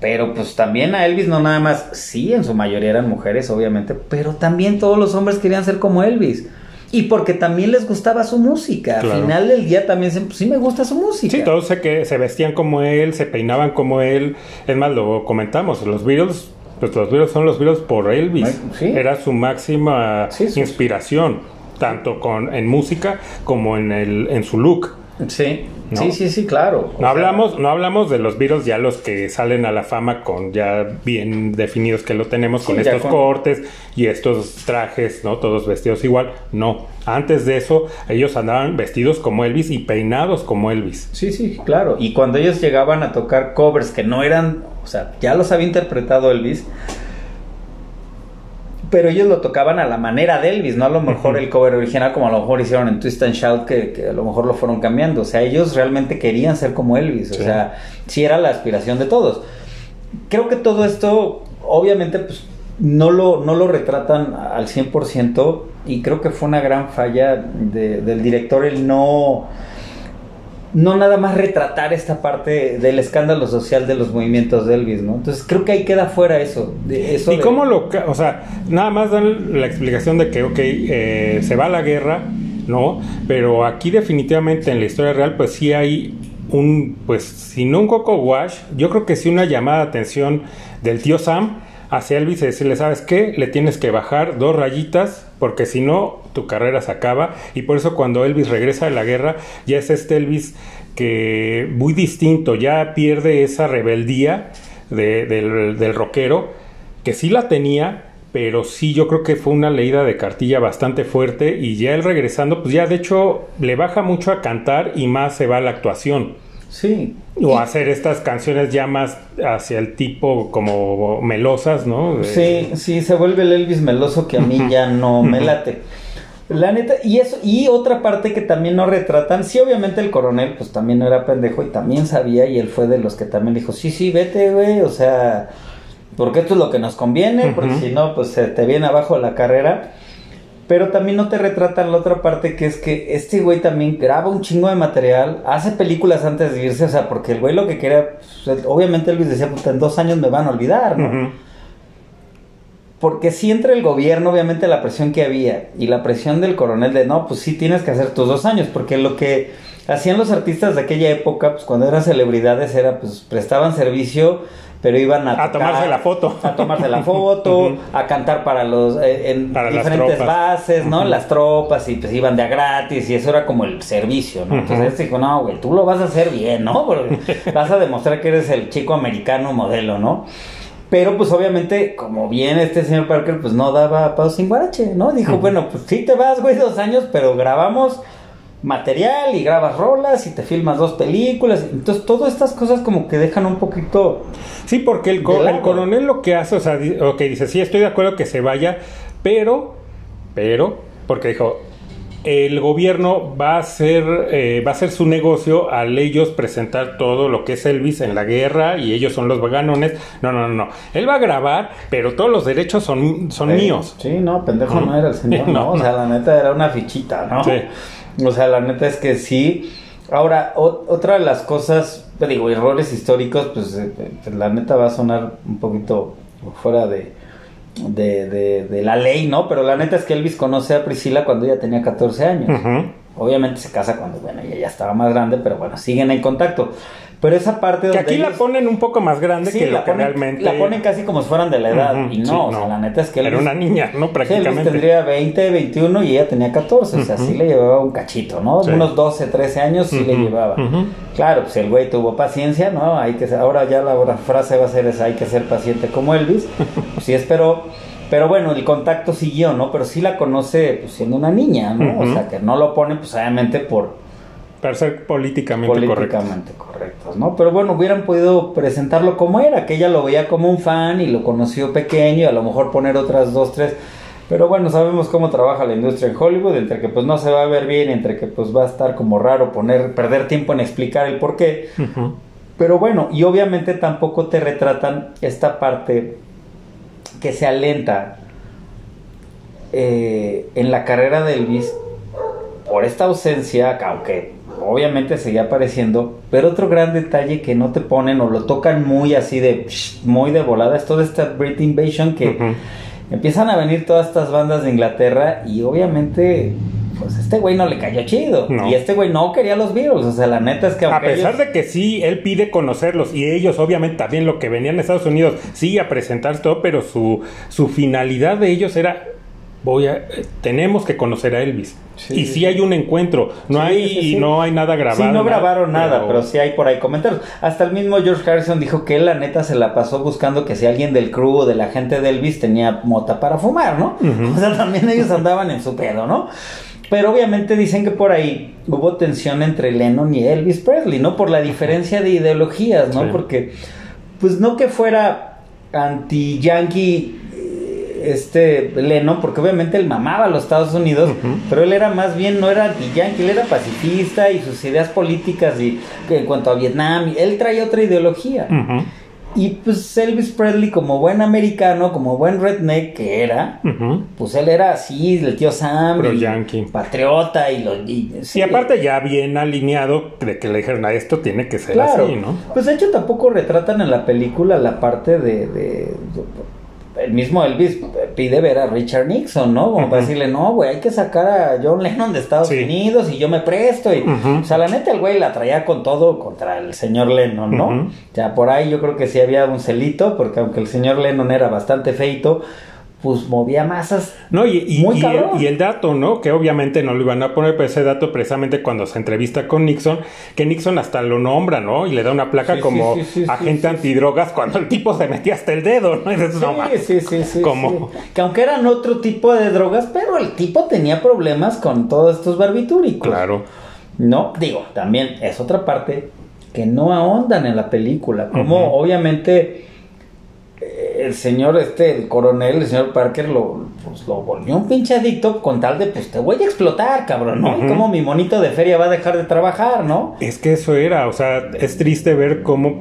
Pero pues también a Elvis no nada más, sí, en su mayoría eran mujeres, obviamente, pero también todos los hombres querían ser como Elvis. Y porque también les gustaba su música. Claro. Al final del día también se- pues, sí me gusta su música. Sí, todos se, que se vestían como él, se peinaban como él. Es más, lo comentamos, los Beatles, pues los Beatles son los Beatles por Elvis. Sí. Era su máxima Sí, inspiración, tanto con en música como en el en su look. Sí, ¿No? sí, sí, sí, claro. O No sea, hablamos, no hablamos de los Beatles ya los que salen a la fama con ya bien definidos que lo tenemos con Sí, estos con- cortes y estos trajes, ¿no? Todos vestidos igual. No, antes de eso ellos andaban vestidos como Elvis y peinados como Elvis. Sí, sí, claro. Y cuando ellos llegaban a tocar covers que no eran, o sea, ya los había interpretado Elvis, pero ellos lo tocaban a la manera de Elvis, no a lo mejor el cover original como a lo mejor hicieron en Twist and Shout, que, que a lo mejor lo fueron cambiando. O sea, ellos realmente querían ser como Elvis, o Sí. sea, sí era la aspiración de todos. Creo que todo esto, obviamente, pues no lo, no lo retratan al 100% y creo que fue una gran falla de- del director el no no nada más retratar esta parte del escándalo social de los movimientos de Elvis, ¿no? Entonces creo que ahí queda fuera eso. De eso ¿Y de- cómo lo.? O sea, nada más dan la explicación de que, ok, eh, se va a la guerra, ¿no? Pero aquí, definitivamente, en la historia real, pues sí hay un. Pues, si no un coco wash, yo creo que sí una llamada de atención del tío Sam hacia Elvis y decirle, ¿sabes qué? Le tienes que bajar dos rayitas, porque si no, tu carrera se acaba. Y por eso, cuando Elvis regresa de la guerra, ya es este Elvis que muy distinto, ya pierde esa rebeldía de- del, del rockero, que sí la tenía, pero sí yo creo que fue una leída de cartilla bastante fuerte y ya él regresando, pues ya de hecho le baja mucho a cantar y más se va a la actuación. Sí. O Y- hacer estas canciones ya más hacia el tipo como melosas, ¿no? Sí, sí, se vuelve el Elvis meloso que a mí ya no me late. La neta, y eso, y otra parte que también no retratan, sí, obviamente el coronel, pues también no era pendejo y también sabía, y él fue de los que también dijo, sí, sí, vete, güey, o sea, porque esto es lo que nos conviene, porque si no, pues se te viene abajo la carrera. Pero también no te retratan la otra parte que es que este güey también graba un chingo de material, hace películas antes de irse, o sea, porque el güey lo que quería, pues, obviamente Elvis decía, puta, en dos años me van a olvidar, ¿no? Porque si entre el gobierno, obviamente la presión que había y la presión del coronel de no, pues sí tienes que hacer tus dos años, porque lo que hacían los artistas de aquella época, pues cuando eran celebridades, era pues prestaban servicio, pero iban a, A tomarse la foto. a tomarse la foto, a cantar para los eh, en Para diferentes bases, ¿no? Las tropas y pues iban de a gratis y eso era como el servicio, ¿no? Entonces Ujú. este dijo, no, güey, tú lo vas a hacer bien, ¿no? Porque vas a demostrar que eres el chico americano modelo, ¿no? Pero pues obviamente, como bien este señor Parker, pues no daba paso sin guarache, ¿no? Dijo, bueno, pues sí te vas, güey, dos años, pero grabamos material y grabas rolas y te filmas dos películas. Entonces, todas estas cosas como que dejan un poquito... Sí, porque el, co- el coronel lo que hace, o sea, ok, dice, sí, estoy de acuerdo que se vaya, pero, pero, porque dijo, el gobierno va a hacer, eh, va a hacer su negocio al ellos presentar todo lo que es Elvis en la guerra y ellos son los vaganones. No, no, no, no. Él va a grabar, pero todos los derechos son, son Eh, míos. Sí, no, pendejo no era el señor, No, ¿no? O sea, la neta era una fichita, ¿no? Sí. O sea, la neta es que sí. Ahora, o- otra de las cosas, te digo, errores históricos, pues eh, eh, la neta va a sonar un poquito fuera de, de, de- de la ley, ¿no? Pero la neta es que Elvis conoce a Priscila cuando ella tenía 14 años. Obviamente se casa cuando, bueno, ella ya estaba más grande, pero bueno, siguen en contacto. Pero esa parte Que donde aquí la ponen un poco más grande Sí, que la lo que ponen, realmente... la ponen casi como si fueran de la edad. Y no, sí, o sea, la neta es que Era Elvis- una niña, ¿no? Prácticamente. tendría 20, 21 y ella tenía 14, o sea, sí le llevaba un cachito, ¿no? Sí. Unos 12, 13 años sí le llevaba. Claro, pues el güey tuvo paciencia, ¿no? Hay que ser- ahora ya la frase va a ser esa, hay que ser paciente como Elvis. Sí esperó, pero bueno, el contacto siguió, ¿no? Pero sí la conoce pues, siendo una niña, ¿no? O sea, que no lo pone pues obviamente por Para ser políticamente, correcto. políticamente ¿no? Pero bueno, hubieran podido presentarlo como era, que ella lo veía como un fan y lo conoció pequeño y a lo mejor poner otras dos, tres. Pero bueno, sabemos cómo trabaja la industria en Hollywood, entre que pues no se va a ver bien, entre que pues va a estar como raro poner, perder tiempo en explicar el por qué. Pero bueno, y obviamente tampoco te retratan esta parte que se alenta eh, en la carrera de Elvis por esta ausencia, aunque obviamente seguía apareciendo, pero otro gran detalle que no te ponen o lo tocan muy así de psh, muy de volada es toda esta Brit Invasion que empiezan a venir todas estas bandas de Inglaterra y obviamente pues este güey no le cayó chido No. y este güey no quería los Beatles, o sea, la neta es que A pesar ellos- de que sí, él pide conocerlos y ellos obviamente también lo que venían a Estados Unidos, sí a presentar todo, pero su, su finalidad de ellos era, voy a, eh, tenemos que conocer a Elvis. Sí, y sí sí. hay un encuentro, no Sí, hay no hay nada grabado. Sí, no grabaron nada, pero... pero sí hay por ahí comentarios. Hasta el mismo George Harrison dijo que él la neta se la pasó buscando que si alguien del crew o de la gente de Elvis tenía mota para fumar, ¿no? O sea, también ellos andaban en su pedo, ¿no? Pero obviamente dicen que por ahí hubo tensión entre Lennon y Elvis Presley, ¿no? Por la diferencia de ideologías, ¿no? Porque, pues no que fuera anti-yankee eh, este Lennon, porque obviamente él mamaba a los Estados Unidos, pero él era más bien, no era anti-yankee, él era pacifista y sus ideas políticas y en cuanto a Vietnam, él traía otra ideología. Y pues Elvis Presley, como buen americano, como buen redneck que era, pues él era así, el tío Sam, Pro yankee. patriota y lo... y- sí. Y aparte ya bien alineado de que le dijeron a esto tiene que ser Claro. así, ¿no? Pues de hecho tampoco retratan en la película la parte de, de- el mismo Elvis pide ver a Richard Nixon, ¿no? Como para decirle, no, güey, hay que sacar a John Lennon de Estados Sí. Unidos y yo me presto. Y, Ujú. O sea, la neta, el güey la traía con todo contra el señor Lennon, ¿no? O sea, por ahí yo creo que sí había un celito, porque aunque el señor Lennon era bastante feito, pues movía masas. No, y, y- Muy y el, y el dato, ¿no? Que obviamente no lo iban a poner, pero ese dato precisamente cuando se entrevista con Nixon, que Nixon hasta lo nombra, ¿no? Y le da una placa Sí, como sí, sí, sí, agente sí, antidrogas cuando el tipo se metía hasta el dedo, ¿no? Y dices, no Sí, sí, sí, sí. Que aunque eran otro tipo de drogas, pero el tipo tenía problemas con todos estos barbitúricos. Claro. No, digo, también es otra parte que no ahondan en la película. Como obviamente el señor, este, el coronel, el señor Parker, lo, pues, lo volvió un pinche adicto con tal de, pues te voy a explotar, cabrón, ¿no? Y Ujú. como mi monito de feria va a dejar de trabajar, ¿no? Es que eso era, o sea, es triste ver cómo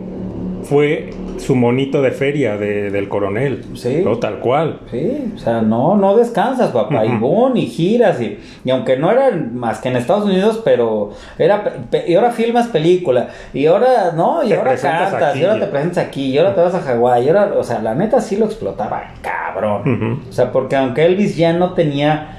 fue su monito de feria de- del coronel. Sí. No, tal cual. Sí, o sea, no, no descansas, papá, y Ujú. boom, y giras, y, y aunque no era más que en Estados Unidos, pero era, y ahora filmas película, y ahora, no, y Te ahora cantas, aquí. y ahora te presentas aquí, y ahora te vas a Hawái, y ahora, o sea, la neta sí lo explotaba, cabrón. O sea, porque aunque Elvis ya no tenía,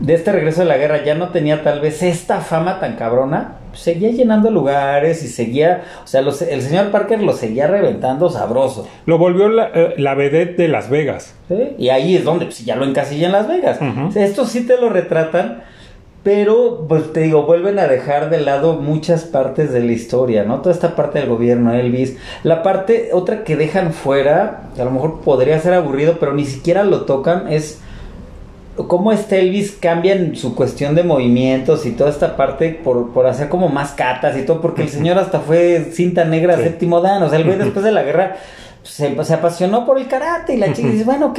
de este regreso de la guerra, ya no tenía tal vez esta fama tan cabrona, seguía llenando lugares y seguía, o sea, los- el señor Parker lo seguía reventando sabroso. Lo volvió la, eh, la vedette de Las Vegas. ¿sí? Y ahí es donde pues, ya lo encasilla en Las Vegas. Ujú. O sea, Esto sí te lo retratan, pero pues te digo, vuelven a dejar de lado muchas partes de la historia, ¿no? Toda esta parte del gobierno, Elvis. La parte, otra que dejan fuera, que a lo mejor podría ser aburrido, pero ni siquiera lo tocan, es cómo este Elvis cambia en su cuestión de movimientos y toda esta parte por, por hacer como más catas y todo, porque el señor hasta fue cinta negra Sí. séptimo dan, o sea, el güey después de la guerra se, se apasionó por el karate y la chica dice, bueno, ok,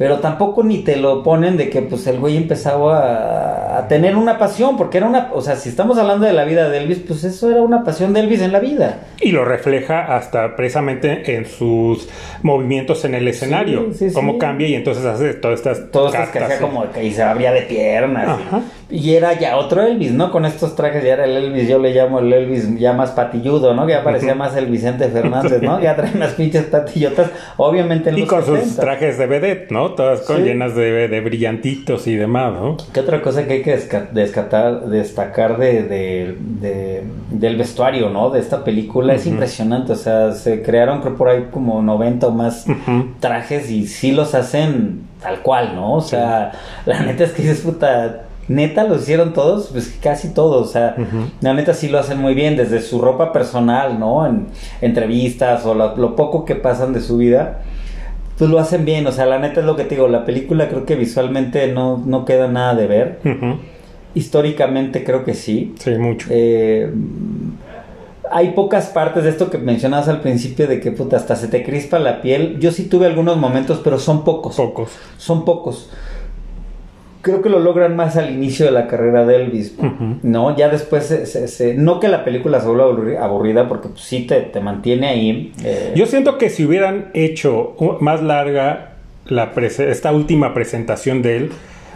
pero tampoco ni te lo ponen de que pues el güey empezaba a, a tener una pasión, porque era una, o sea, si estamos hablando de la vida de Elvis, pues eso era una pasión de Elvis en la vida. Y lo refleja hasta precisamente en sus movimientos en el escenario. sí, sí. Cómo cambia y entonces hace todas estas. Hacía sí. como que y se abría de piernas. Ajá. Y, era ya otro Elvis, ¿no? Con estos trajes ya era el Elvis, yo le llamo el Elvis ya más patilludo, ¿no? Que ya parecía más el Vicente Fernández, ¿no? Ya traen las pinches patillotas, obviamente en Y los con sus 70. trajes de vedette, ¿no? Todas con Sí. llenas de, de brillantitos y demás, ¿no? ¿Qué otra cosa que hay que desca- descatar- destacar de, de- de- del vestuario, ¿no? De esta película es impresionante, o sea, se crearon creo por ahí como 90 o más trajes y sí los hacen tal cual, ¿no? O sea, la neta es que dices, puta, neta lo hicieron todos, pues casi todos, o sea, la neta sí lo hacen muy bien, desde su ropa personal, ¿no? En entrevistas o lo, lo poco que pasan de su vida, pues lo hacen bien, o sea, la neta es lo que te digo, la película creo que visualmente no, no queda nada de ver, históricamente creo que sí. Sí, mucho. Eh, hay pocas partes de esto que mencionabas al principio de que puta, hasta se te crispa la piel. Yo sí tuve algunos momentos, pero son pocos. Pocos. Son pocos. Creo que lo logran más al inicio de la carrera de Elvis. ¿no? Ya después, se, se- se- no que la película se vuelva aburri- aburrida, porque pues, sí te, te mantiene ahí. eh, Yo siento que si hubieran hecho más larga la esta última presentación de él,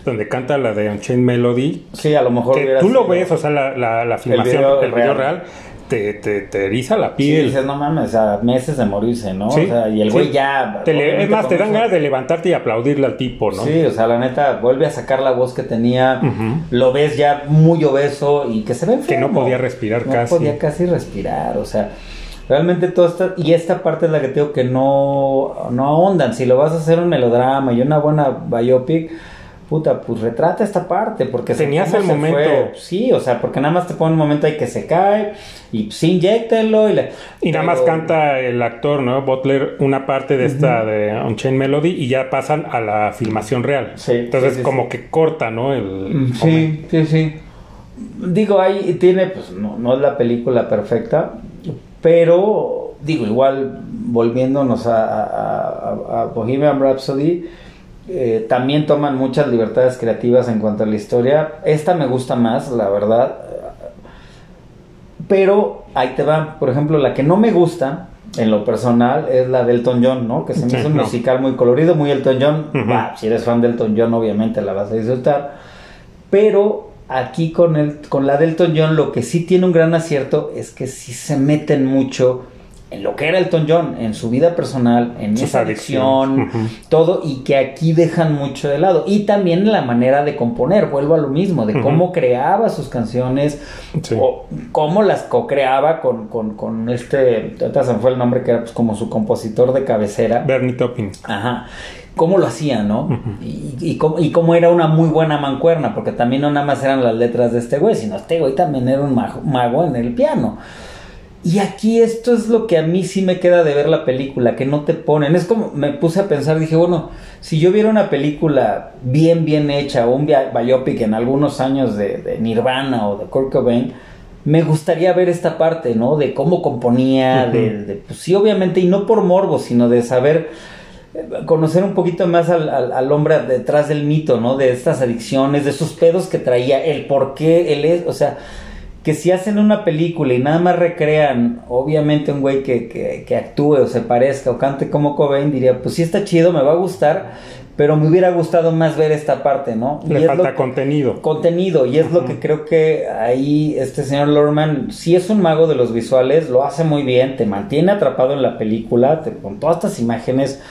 donde canta la de Unchained Melody, sí, a lo mejor que tú lo ves, o sea, la, la, la filmación video del video real. real, te, te, te eriza la Sí, piel. dices, no mames, sea, meses de morirse, ¿no? Sí, O sea, y el sí. güey ya... Te le- es más, te dan ganas de levantarte y aplaudirle al tipo, ¿no? Sí, o sea, la neta, vuelve a sacar la voz que tenía, lo ves ya muy obeso y que se ve enfermo. no podía respirar no casi. podía casi respirar, o sea, realmente todo está... Y esta parte es la que te digo que no, no ahondan. Si lo vas a hacer un melodrama y una buena biopic, puta, pues retrata esta parte, porque... se- Tenías el momento. fue. Sí, o sea, porque nada más te pone un momento ahí que se cae y pues inyectelo y... le- Y nada más canta el actor, ¿no? Butler, una parte de esta de Unchained Melody y ya pasan a la filmación real. Sí, Entonces, sí, sí, como sí. que corta, ¿no? El Mm, Sí, sí, sí. Digo, ahí tiene, pues no, no es la película perfecta, pero digo, igual volviéndonos a, a- a- a Bohemian Rhapsody, eh, también toman muchas libertades creativas en cuanto a la historia. Esta me gusta más, la verdad. Pero ahí te va, por ejemplo, la que no me gusta en lo personal es la de Elton John, ¿no? Que se me Sí, hizo un no. musical muy colorido, muy Elton John. Si eres fan de Elton John, obviamente la vas a disfrutar. Pero aquí con, el, con la de Elton John, lo que sí tiene un gran acierto es que sí se meten mucho en lo que era Elton John, en su vida personal, en esa adicción, todo, y que aquí dejan mucho de lado. Y también en la manera de componer, vuelvo a lo mismo, de cómo creaba sus canciones, Sí. o cómo las co-creaba con, con, con este, ahorita se fue el nombre que era pues, como su compositor de cabecera. Bernie Taupin. Ajá. ¿Cómo lo hacía, no? Y, y cómo, y cómo era una muy buena mancuerna, porque también no nada más eran las letras de este güey, sino este güey también era un mago, mago en el piano. Y aquí esto es lo que a mí sí me queda de ver la película, que no te ponen. Es como me puse a pensar, dije, bueno, si yo viera una película bien, bien hecha, o un bi- biopic en algunos años de, de Nirvana o de Kurt Cobain, me gustaría ver esta parte, ¿no? De cómo componía, de, de- pues sí, obviamente, y no por morbo, sino de saber eh, conocer un poquito más al, al- al hombre detrás del mito, ¿no? De estas adicciones, de sus pedos que traía, el por qué él es, o sea, que si hacen una película y nada más recrean, obviamente un güey que, que, que actúe o se parezca o cante como Cobain, diría, pues sí está chido, me va a gustar, pero me hubiera gustado más ver esta parte, ¿no? Le Y falta lo- contenido. contenido y es lo que creo que ahí este señor Lorman sí es un mago de los visuales lo hace muy bien te mantiene atrapado en la película te- con todas estas imágenes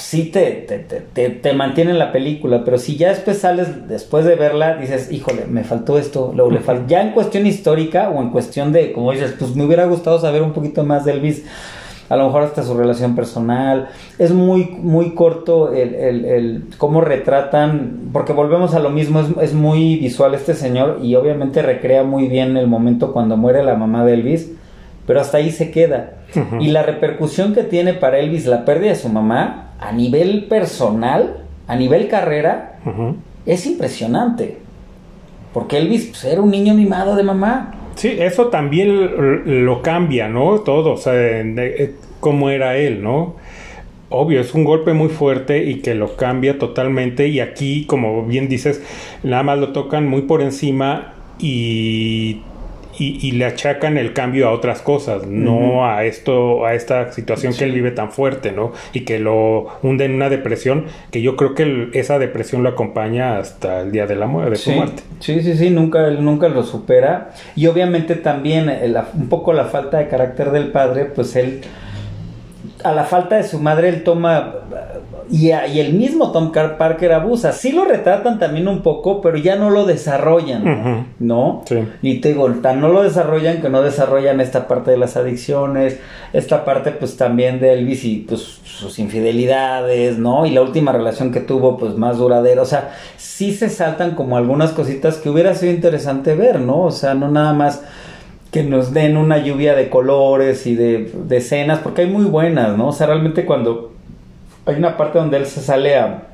sí te, te, te, te- mantiene en la película pero si ya después sales después de verla dices híjole me faltó esto luego le fal- ya en cuestión histórica o en cuestión de como dices pues me hubiera gustado saber un poquito más de Elvis a lo mejor hasta su relación personal. Es muy, muy corto el, el, el cómo retratan, porque volvemos a lo mismo, es, es muy visual este señor y obviamente recrea muy bien el momento cuando muere la mamá de Elvis, pero hasta ahí se queda. Y la repercusión que tiene para Elvis la pérdida de su mamá, a nivel personal, a nivel carrera, es impresionante. Porque Elvis pues, era un niño mimado de mamá. Sí, eso también lo cambia, ¿no? Todo, o sea, de- de- cómo era él, ¿no? Obvio, es un golpe muy fuerte y que lo cambia totalmente y aquí, como bien dices, nada más lo tocan muy por encima y, y, y le achacan el cambio a otras cosas, no a esto, a esta situación que él vive tan fuerte, ¿no? Y que lo hunde en una depresión que yo creo que el- esa depresión lo acompaña hasta el día de la muerte, de su Sí, muerte. sí, sí, sí, nunca, él nunca lo supera. Y obviamente también eh, un poco la falta de carácter del padre, pues él, a la falta de su madre, él toma, y, a- y el mismo Tom Parker abusa. Sí lo retratan también un poco, pero ya no lo desarrollan. ¿no? Sí. Y te digo, tan no lo desarrollan que no desarrollan esta parte de las adicciones, esta parte pues también de Elvis y pues sus infidelidades, ¿no? Y la última relación que tuvo pues más duradera, o sea, sí se saltan como algunas cositas que hubiera sido interesante ver, ¿no? O sea, no nada más que nos den una lluvia de colores y de, de escenas, porque hay muy buenas, ¿no? O sea, realmente cuando hay una parte donde él se sale a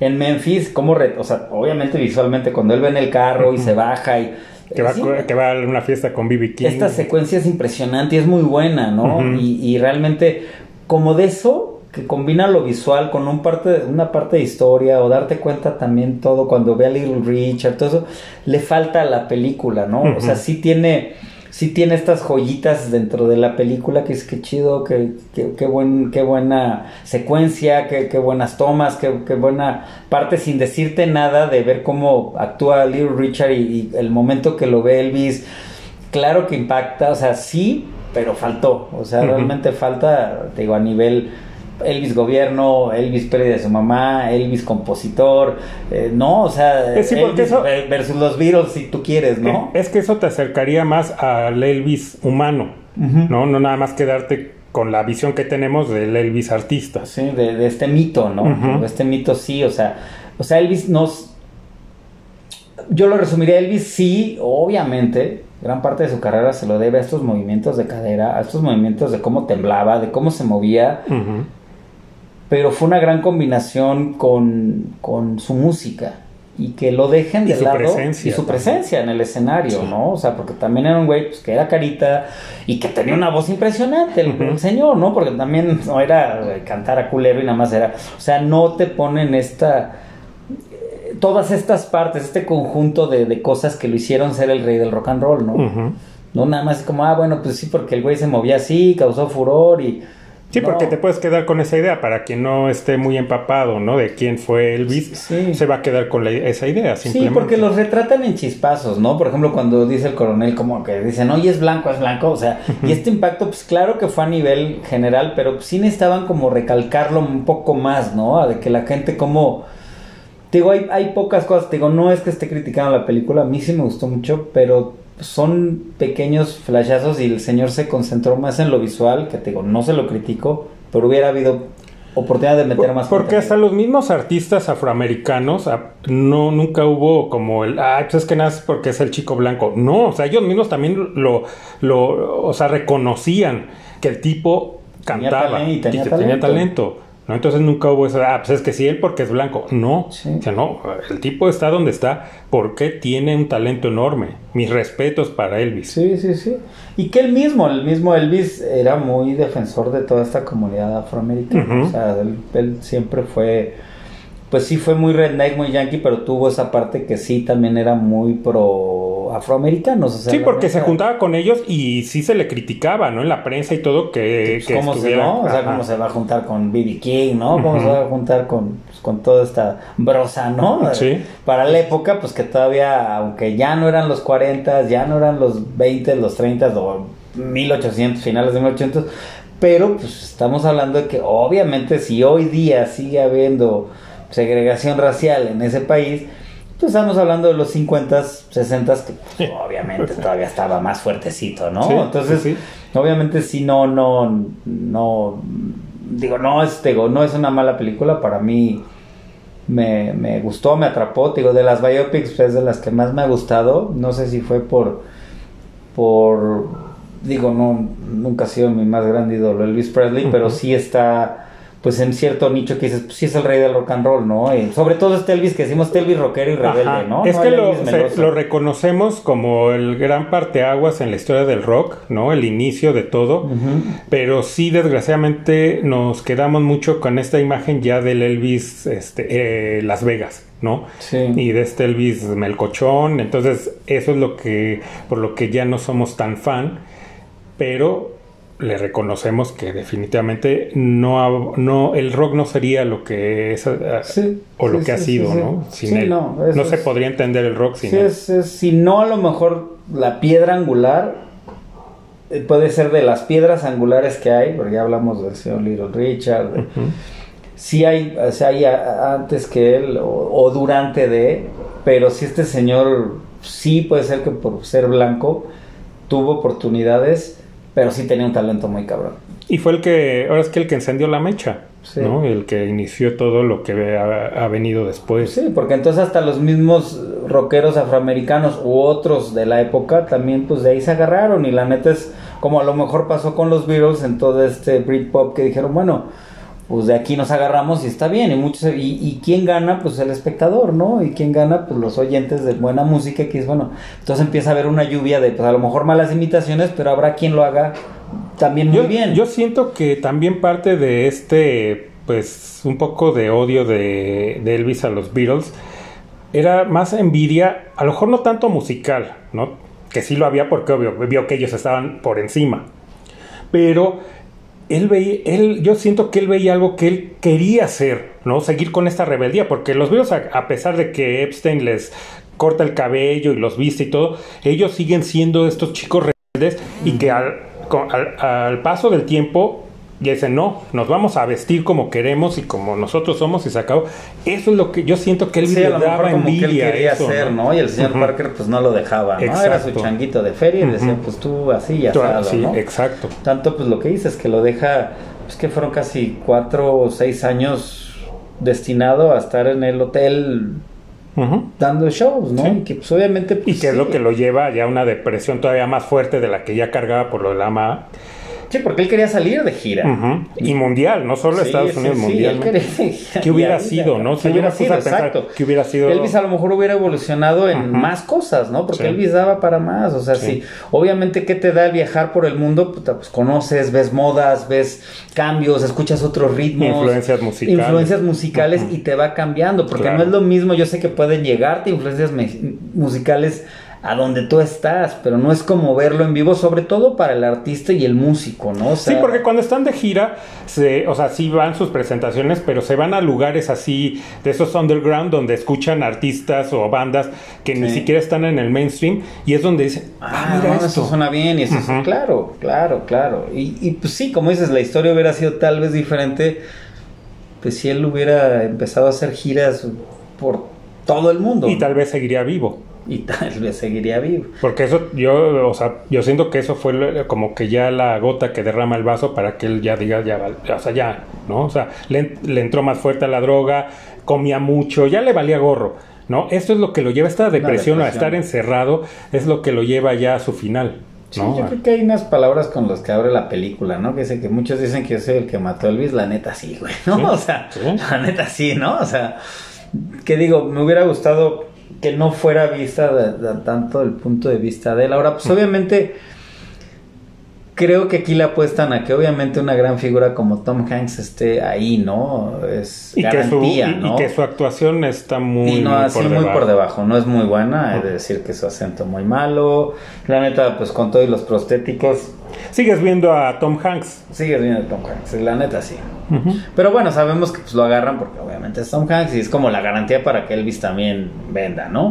en Memphis, como o sea, obviamente visualmente cuando él ve en el carro y se baja y Que va, Sí, que va a una fiesta con B.B. King. esta secuencia es impresionante y es muy buena, ¿no? Y, y realmente, como de eso, que combina lo visual con un parte, una parte de historia, o darte cuenta también todo cuando ve a Little Richard, todo eso, le falta a la película, ¿no? O sea, sí tiene, sí tiene estas joyitas dentro de la película que es que chido, que, que, qué buen, qué buena secuencia, qué, qué buenas tomas, qué, qué buena parte sin decirte nada de ver cómo actúa Little Richard y, y el momento que lo ve Elvis claro que impacta, o sea, sí, pero faltó, o sea, realmente falta, te digo, a nivel Elvis gobierno, Elvis pérdida de su mamá, Elvis compositor, eh, no, o sea, sí, porque Elvis eso- ver- versus los Beatles si tú quieres, ¿no? Es que eso te acercaría más al Elvis humano. ¿no? No nada más quedarte con la visión que tenemos del Elvis artista. Sí, de, de este mito, ¿no? De este mito sí, o sea, o sea, Elvis nos... Yo lo resumiría, Elvis sí, obviamente, gran parte de su carrera se lo debe a estos movimientos de cadera, a estos movimientos de cómo temblaba, de cómo se movía. Pero fue una gran combinación con, con su música y que lo dejen Y de su lado presencia y su presencia en el escenario, Sí. ¿no? O sea, porque también era un güey pues, que era carita y que tenía una voz impresionante el, Ujú. el señor, ¿no? Porque también no era cantar a culero y nada más era, o sea, no te ponen esta eh, todas estas partes, este conjunto de, de cosas que lo hicieron ser el rey del rock and roll, ¿no? No nada más como, ah, bueno, pues sí, porque el güey se movía así, causó furor y... Sí, No. porque te puedes quedar con esa idea. Para quien no esté muy empapado, ¿no? De quién fue Elvis, Sí. se va a quedar con la- esa idea, Sí, simplemente. porque los retratan en chispazos, ¿no? Por ejemplo, cuando dice el coronel como que dicen, oye, es blanco, es blanco, o sea, y este impacto, pues claro que fue a nivel general, pero pues, sí necesitaban como recalcarlo un poco más, ¿no? De que la gente como... Te digo, hay, hay pocas cosas, te digo, no es que esté criticando la película, a mí sí me gustó mucho, pero son pequeños flashazos y el señor se concentró más en lo visual, que te digo, no se lo critico, pero hubiera habido oportunidad de meter más Porque contenido. hasta los mismos artistas afroamericanos ah, no nunca hubo como el ah pues es que nada es porque es el chico blanco no o sea ellos mismos también lo lo o sea reconocían que el tipo cantaba y tenía que tenía talento. No entonces nunca hubo eso ah pues es que sí él porque es blanco no Sí. o sea no el tipo está donde está porque tiene un talento enorme mis respetos para Elvis Sí, sí, sí. Y que él mismo, el mismo Elvis era muy defensor de toda esta comunidad afroamericana. O sea, él, él siempre fue, pues sí fue muy redneck, muy yankee, pero tuvo esa parte que sí también era muy pro afro, afroamericanos. O sea, Sí, porque se juntaba con ellos y sí se le criticaba, ¿no? En la prensa y todo que, pues, que ¿Cómo se, no? O sea, Ajá. cómo se va a juntar con B.B. King, ¿no? ¿Cómo se va a juntar con, pues, con toda esta brosa, ¿no? Sí. Para la época, pues que todavía, aunque ya no eran los 40, ya no eran los 20, los 30 o 1800, finales de 1800, pero pues estamos hablando de que obviamente si hoy día sigue habiendo segregación racial en ese país, pues estamos hablando de los 50, 60, que pues, obviamente todavía estaba más fuertecito, ¿no? Sí, Entonces, sí, obviamente sí, no, no, no, digo, no es, digo, no es una mala película, para mí me, me gustó, me atrapó, digo, de las biopics pues, es de las que más me ha gustado, no sé si fue por, por, digo, no, nunca ha sido mi más grande ídolo Elvis Presley, pero sí está, pues en cierto nicho que dices, pues sí es el rey del rock and roll, ¿no? Y sobre todo este Elvis que decimos, este Elvis rockero y rebelde, Ajá. ¿no? Es No que lo, se- reconocemos como el gran parteaguas en la historia del rock, ¿no? El inicio de todo. Pero sí, desgraciadamente, nos quedamos mucho con esta imagen ya del Elvis este, eh, Las Vegas, ¿no? Sí. Y de este Elvis Melcochón. Entonces, eso es lo que, por lo que ya no somos tan fan. Pero le reconocemos que definitivamente no, ha- no el rock no sería lo que es eh, Sí, o lo sí, que ha sí, sido. ¿no? Sin él. no, se es- podría entender el rock sin él. es, es- si no a lo mejor la piedra angular eh, puede ser de las piedras angulares que hay, porque ya hablamos del señor Little Richard, Ujú. sí hay, o sea, hay a- antes que él o, o durante de, pero si este señor sí puede ser que por ser blanco tuvo oportunidades, pero sí tenía un talento muy cabrón. Y fue el que, ahora es que el que encendió la mecha, Sí. ¿no? El que inició todo lo que ha, ha venido después. Sí, porque entonces hasta los mismos rockeros afroamericanos u otros de la época también pues de ahí se agarraron y la neta es como a lo mejor pasó con los Beatles en todo este Britpop que dijeron, bueno, pues de aquí nos agarramos y está bien y muchos y, y quién gana pues el espectador, ¿no? Y quién gana pues los oyentes de buena música que es bueno, entonces empieza a haber una lluvia de pues a lo mejor malas imitaciones, pero habrá quien lo haga también muy Yo, bien. yo siento que también parte de este, pues, un poco de odio de, de Elvis a los Beatles era más envidia, a lo mejor no tanto musical, ¿no? Que sí lo había porque obvio, vio que ellos estaban por encima. Pero él veía, él, yo siento que él veía algo que él quería hacer, ¿no? Seguir con esta rebeldía, porque los Beatles, a, a pesar de que Epstein les corta el cabello y los viste y todo, ellos siguen siendo estos chicos rebeldes y que al, al, al paso del tiempo ya dicen, no, nos vamos a vestir como queremos y como nosotros somos y se acabó. Eso es lo que yo siento que él Sí, le daba como que él envidia. quería eso, hacer, ¿no? Y el señor. Parker pues no lo dejaba, ¿no? Era su changuito de feria y decía, pues tú así ya sabes, sí, ¿no? exacto. Tanto pues lo que dices, que lo deja, pues que fueron casi cuatro o seis años destinado a estar en el hotel dando shows, ¿no? Sí. Y que pues obviamente... Y Pues, que es lo que lo lleva ya a una depresión todavía más fuerte de la que ya cargaba por lo de la AMA. Sí, porque él quería salir de gira. Y mundial, no solo Sí, Estados sí, Unidos, sí, mundial. quería- ¿Qué hubiera sido, no? ¿Qué hubiera sido? Exacto. que hubiera sido- Elvis a lo mejor hubiera evolucionado en más cosas, ¿no? Porque Sí. Elvis daba para más. O sea, Sí. sí. Obviamente, ¿qué te da el viajar por el mundo? Pues conoces, ves modas, ves cambios, escuchas otros ritmos. Influencias musicales. Influencias musicales y te va cambiando. Porque Claro. no es lo mismo. Yo sé que pueden llegarte influencias musicales a donde tú estás, pero no es como verlo en vivo, sobre todo para el artista y el músico, ¿no? O Sí, porque cuando están de gira, se, o sea, sí van sus presentaciones, pero se van a lugares así, de esos underground, donde escuchan artistas o bandas que ni siquiera están en el mainstream, y es donde dicen, ah, Ah, mira no, esto. eso suena bien y eso es- Ujú. claro, claro, claro. Y, y, pues sí, como dices, la historia hubiera sido tal vez diferente, pues si él hubiera empezado a hacer giras por todo el mundo. Y tal vez seguiría vivo. Y tal vez seguiría vivo. Porque eso, yo, o sea, yo siento que eso fue como que ya la gota que derrama el vaso para que él ya diga, ya, o sea, ya, ¿no? O sea, le, le entró más fuerte a la droga, comía mucho, ya le valía gorro, ¿no? Esto es lo que lo lleva, esta depresión, a depresión. estar encerrado, es lo que lo lleva ya a su final, Sí, ¿no? yo creo que hay unas palabras con las que abre la película, ¿no? Que dice que muchos dicen que yo soy el que mató a Elvis, la neta sí, güey, ¿no? Sí, o sea, sí. la neta sí, ¿no? O sea, que digo, me hubiera gustado que no fuera vista de, de tanto el punto de vista de él. Ahora, pues obviamente, creo que aquí le apuestan a que obviamente una gran figura como Tom Hanks esté ahí, ¿no? Es Y que, su, garantía, y- y ¿no? que su actuación está muy, y no, muy así por muy debajo. por debajo, no es muy buena, he de decir que su acento muy malo. La neta, pues con todos los prostéticos, Sigues viendo a Tom Hanks. sigues viendo a Tom Hanks, la neta sí. Pero bueno, sabemos que pues, lo agarran porque obviamente es Tom Hanks y es como la garantía para que Elvis también venda, ¿no?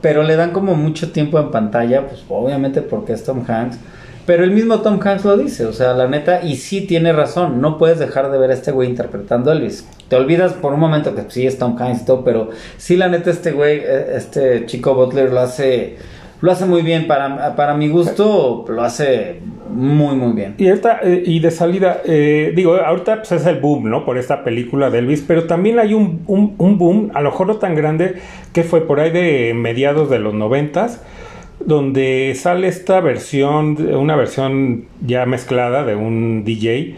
Pero le dan como mucho tiempo en pantalla, pues obviamente porque es Tom Hanks. Pero el mismo Tom Hanks lo dice, o sea, la neta, y sí tiene razón, no puedes dejar de ver a este güey interpretando a Elvis. Te olvidas por un momento que sí es Tom Hanks y todo, pero sí la neta este güey, eh, este chico Butler lo hace, lo hace muy bien. Para, para mi gusto, lo hace muy, muy bien. Y, eh, y de salida, eh, digo, ahorita pues es el boom, ¿no? Por esta película de Elvis, pero también hay un, un, un boom, a lo mejor no tan grande, que fue por ahí de mediados de los noventas, donde sale esta versión, una versión ya mezclada de un DJ,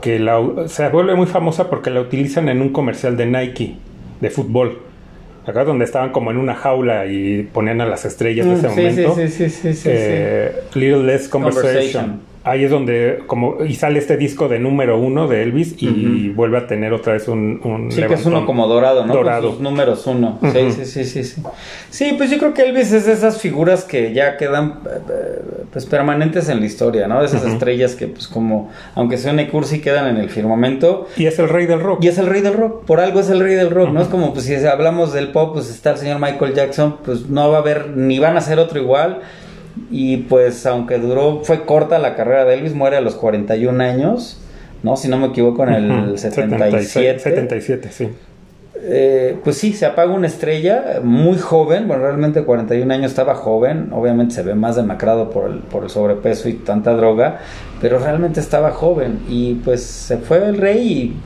que la, se vuelve muy famosa porque la utilizan en un comercial de Nike, de fútbol. Acá donde estaban como en una jaula y ponían a las estrellas ese Mm, sí, momento. sí, sí, sí, sí, sí, Eh, Little Less Conversation. Conversation. Ahí es donde como y sale este disco de número uno de Elvis y vuelve a tener otra vez un, un Sí, que es uno como dorado, ¿no? Dorado. Con sus números uno. Sí, sí, sí, sí, sí. Sí, pues yo creo que Elvis es de esas figuras que ya quedan eh, eh, pues permanentes en la historia, ¿no? De esas estrellas que pues como, aunque suene cursi, quedan en el firmamento. Y es el rey del rock. Y es el rey del rock, por algo es el rey del rock, ¿no? Es como, pues si hablamos del pop, pues está el señor Michael Jackson, pues no va a haber, ni van a ser otro igual. Y pues aunque duró, fue corta la carrera de Elvis, muere a los 41 años, ¿no? Si no me equivoco, en el Ujú. 77. 77, sí. Eh, pues sí, se apaga una estrella muy joven, bueno, realmente 41 años estaba joven, obviamente se ve más demacrado por el, por el sobrepeso y tanta droga, pero realmente estaba joven y pues se fue el rey Y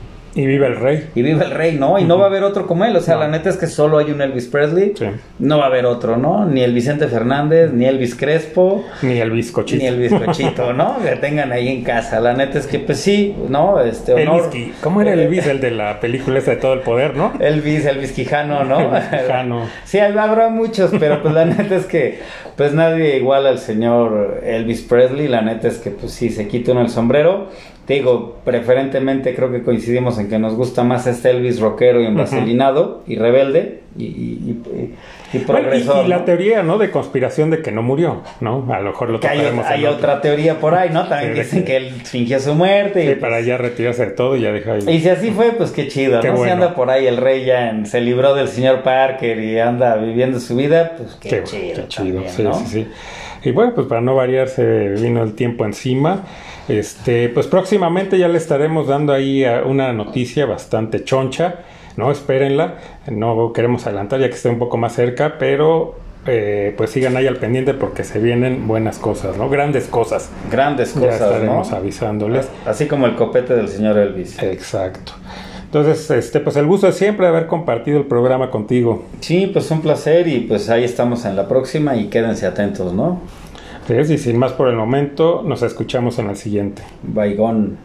vive el rey. y, y vive el rey, ¿no? Y no va a haber otro como él, o sea, No. la neta es que solo hay un Elvis Presley, Sí. no va a haber otro, ¿no? Ni el Vicente Fernández, ni Elvis Crespo. Ni el bizcochito. Ni el bizcochito, ¿no? Que tengan ahí en casa. La neta es que, pues sí, ¿no? Este El honor. whisky. ¿Cómo era el Elvis? El de la película esa de todo el poder, ¿no? Elvis, Elvis Quijano, ¿no? Elvis Quijano. Sí, habrá muchos, pero pues la neta es que pues nadie igual al señor Elvis Presley, la neta es que pues sí, se quita uno el sombrero. Te digo, preferentemente creo que coincidimos en que nos gusta más este Elvis rockero y envaselinado y rebelde y, y, y- y Bueno, y, y la teoría, ¿no? De conspiración de que no murió, ¿no? A lo mejor lo Que hay, hay otro. otra teoría por ahí, ¿no? También Sí, dicen que él fingió su muerte. y, Sí, pues, para ya retirarse de todo y ya deja ahí. Y si así fue, pues qué chido, Qué ¿no? Si bueno. anda por ahí el rey ya en- se libró del señor Parker y anda viviendo su vida, pues qué, Qué, chido. qué chido, también, sí, ¿no? sí, sí. Y bueno, pues para no variar, se vino el tiempo encima. Este, pues próximamente ya le estaremos dando ahí a- una noticia bastante choncha, ¿no? Espérenla. No queremos adelantar ya que esté un poco más cerca, pero eh, pues sigan ahí al pendiente porque se vienen buenas cosas, ¿no? Grandes cosas. Grandes ya cosas, estaremos ¿no? avisándoles. Así como el copete del señor Elvis. Exacto. Entonces, este, pues el gusto es siempre haber compartido el programa contigo. Sí, pues un placer y pues ahí estamos en la próxima y quédense atentos, ¿no? Y sin más por el momento, nos escuchamos en el siguiente. Baigón.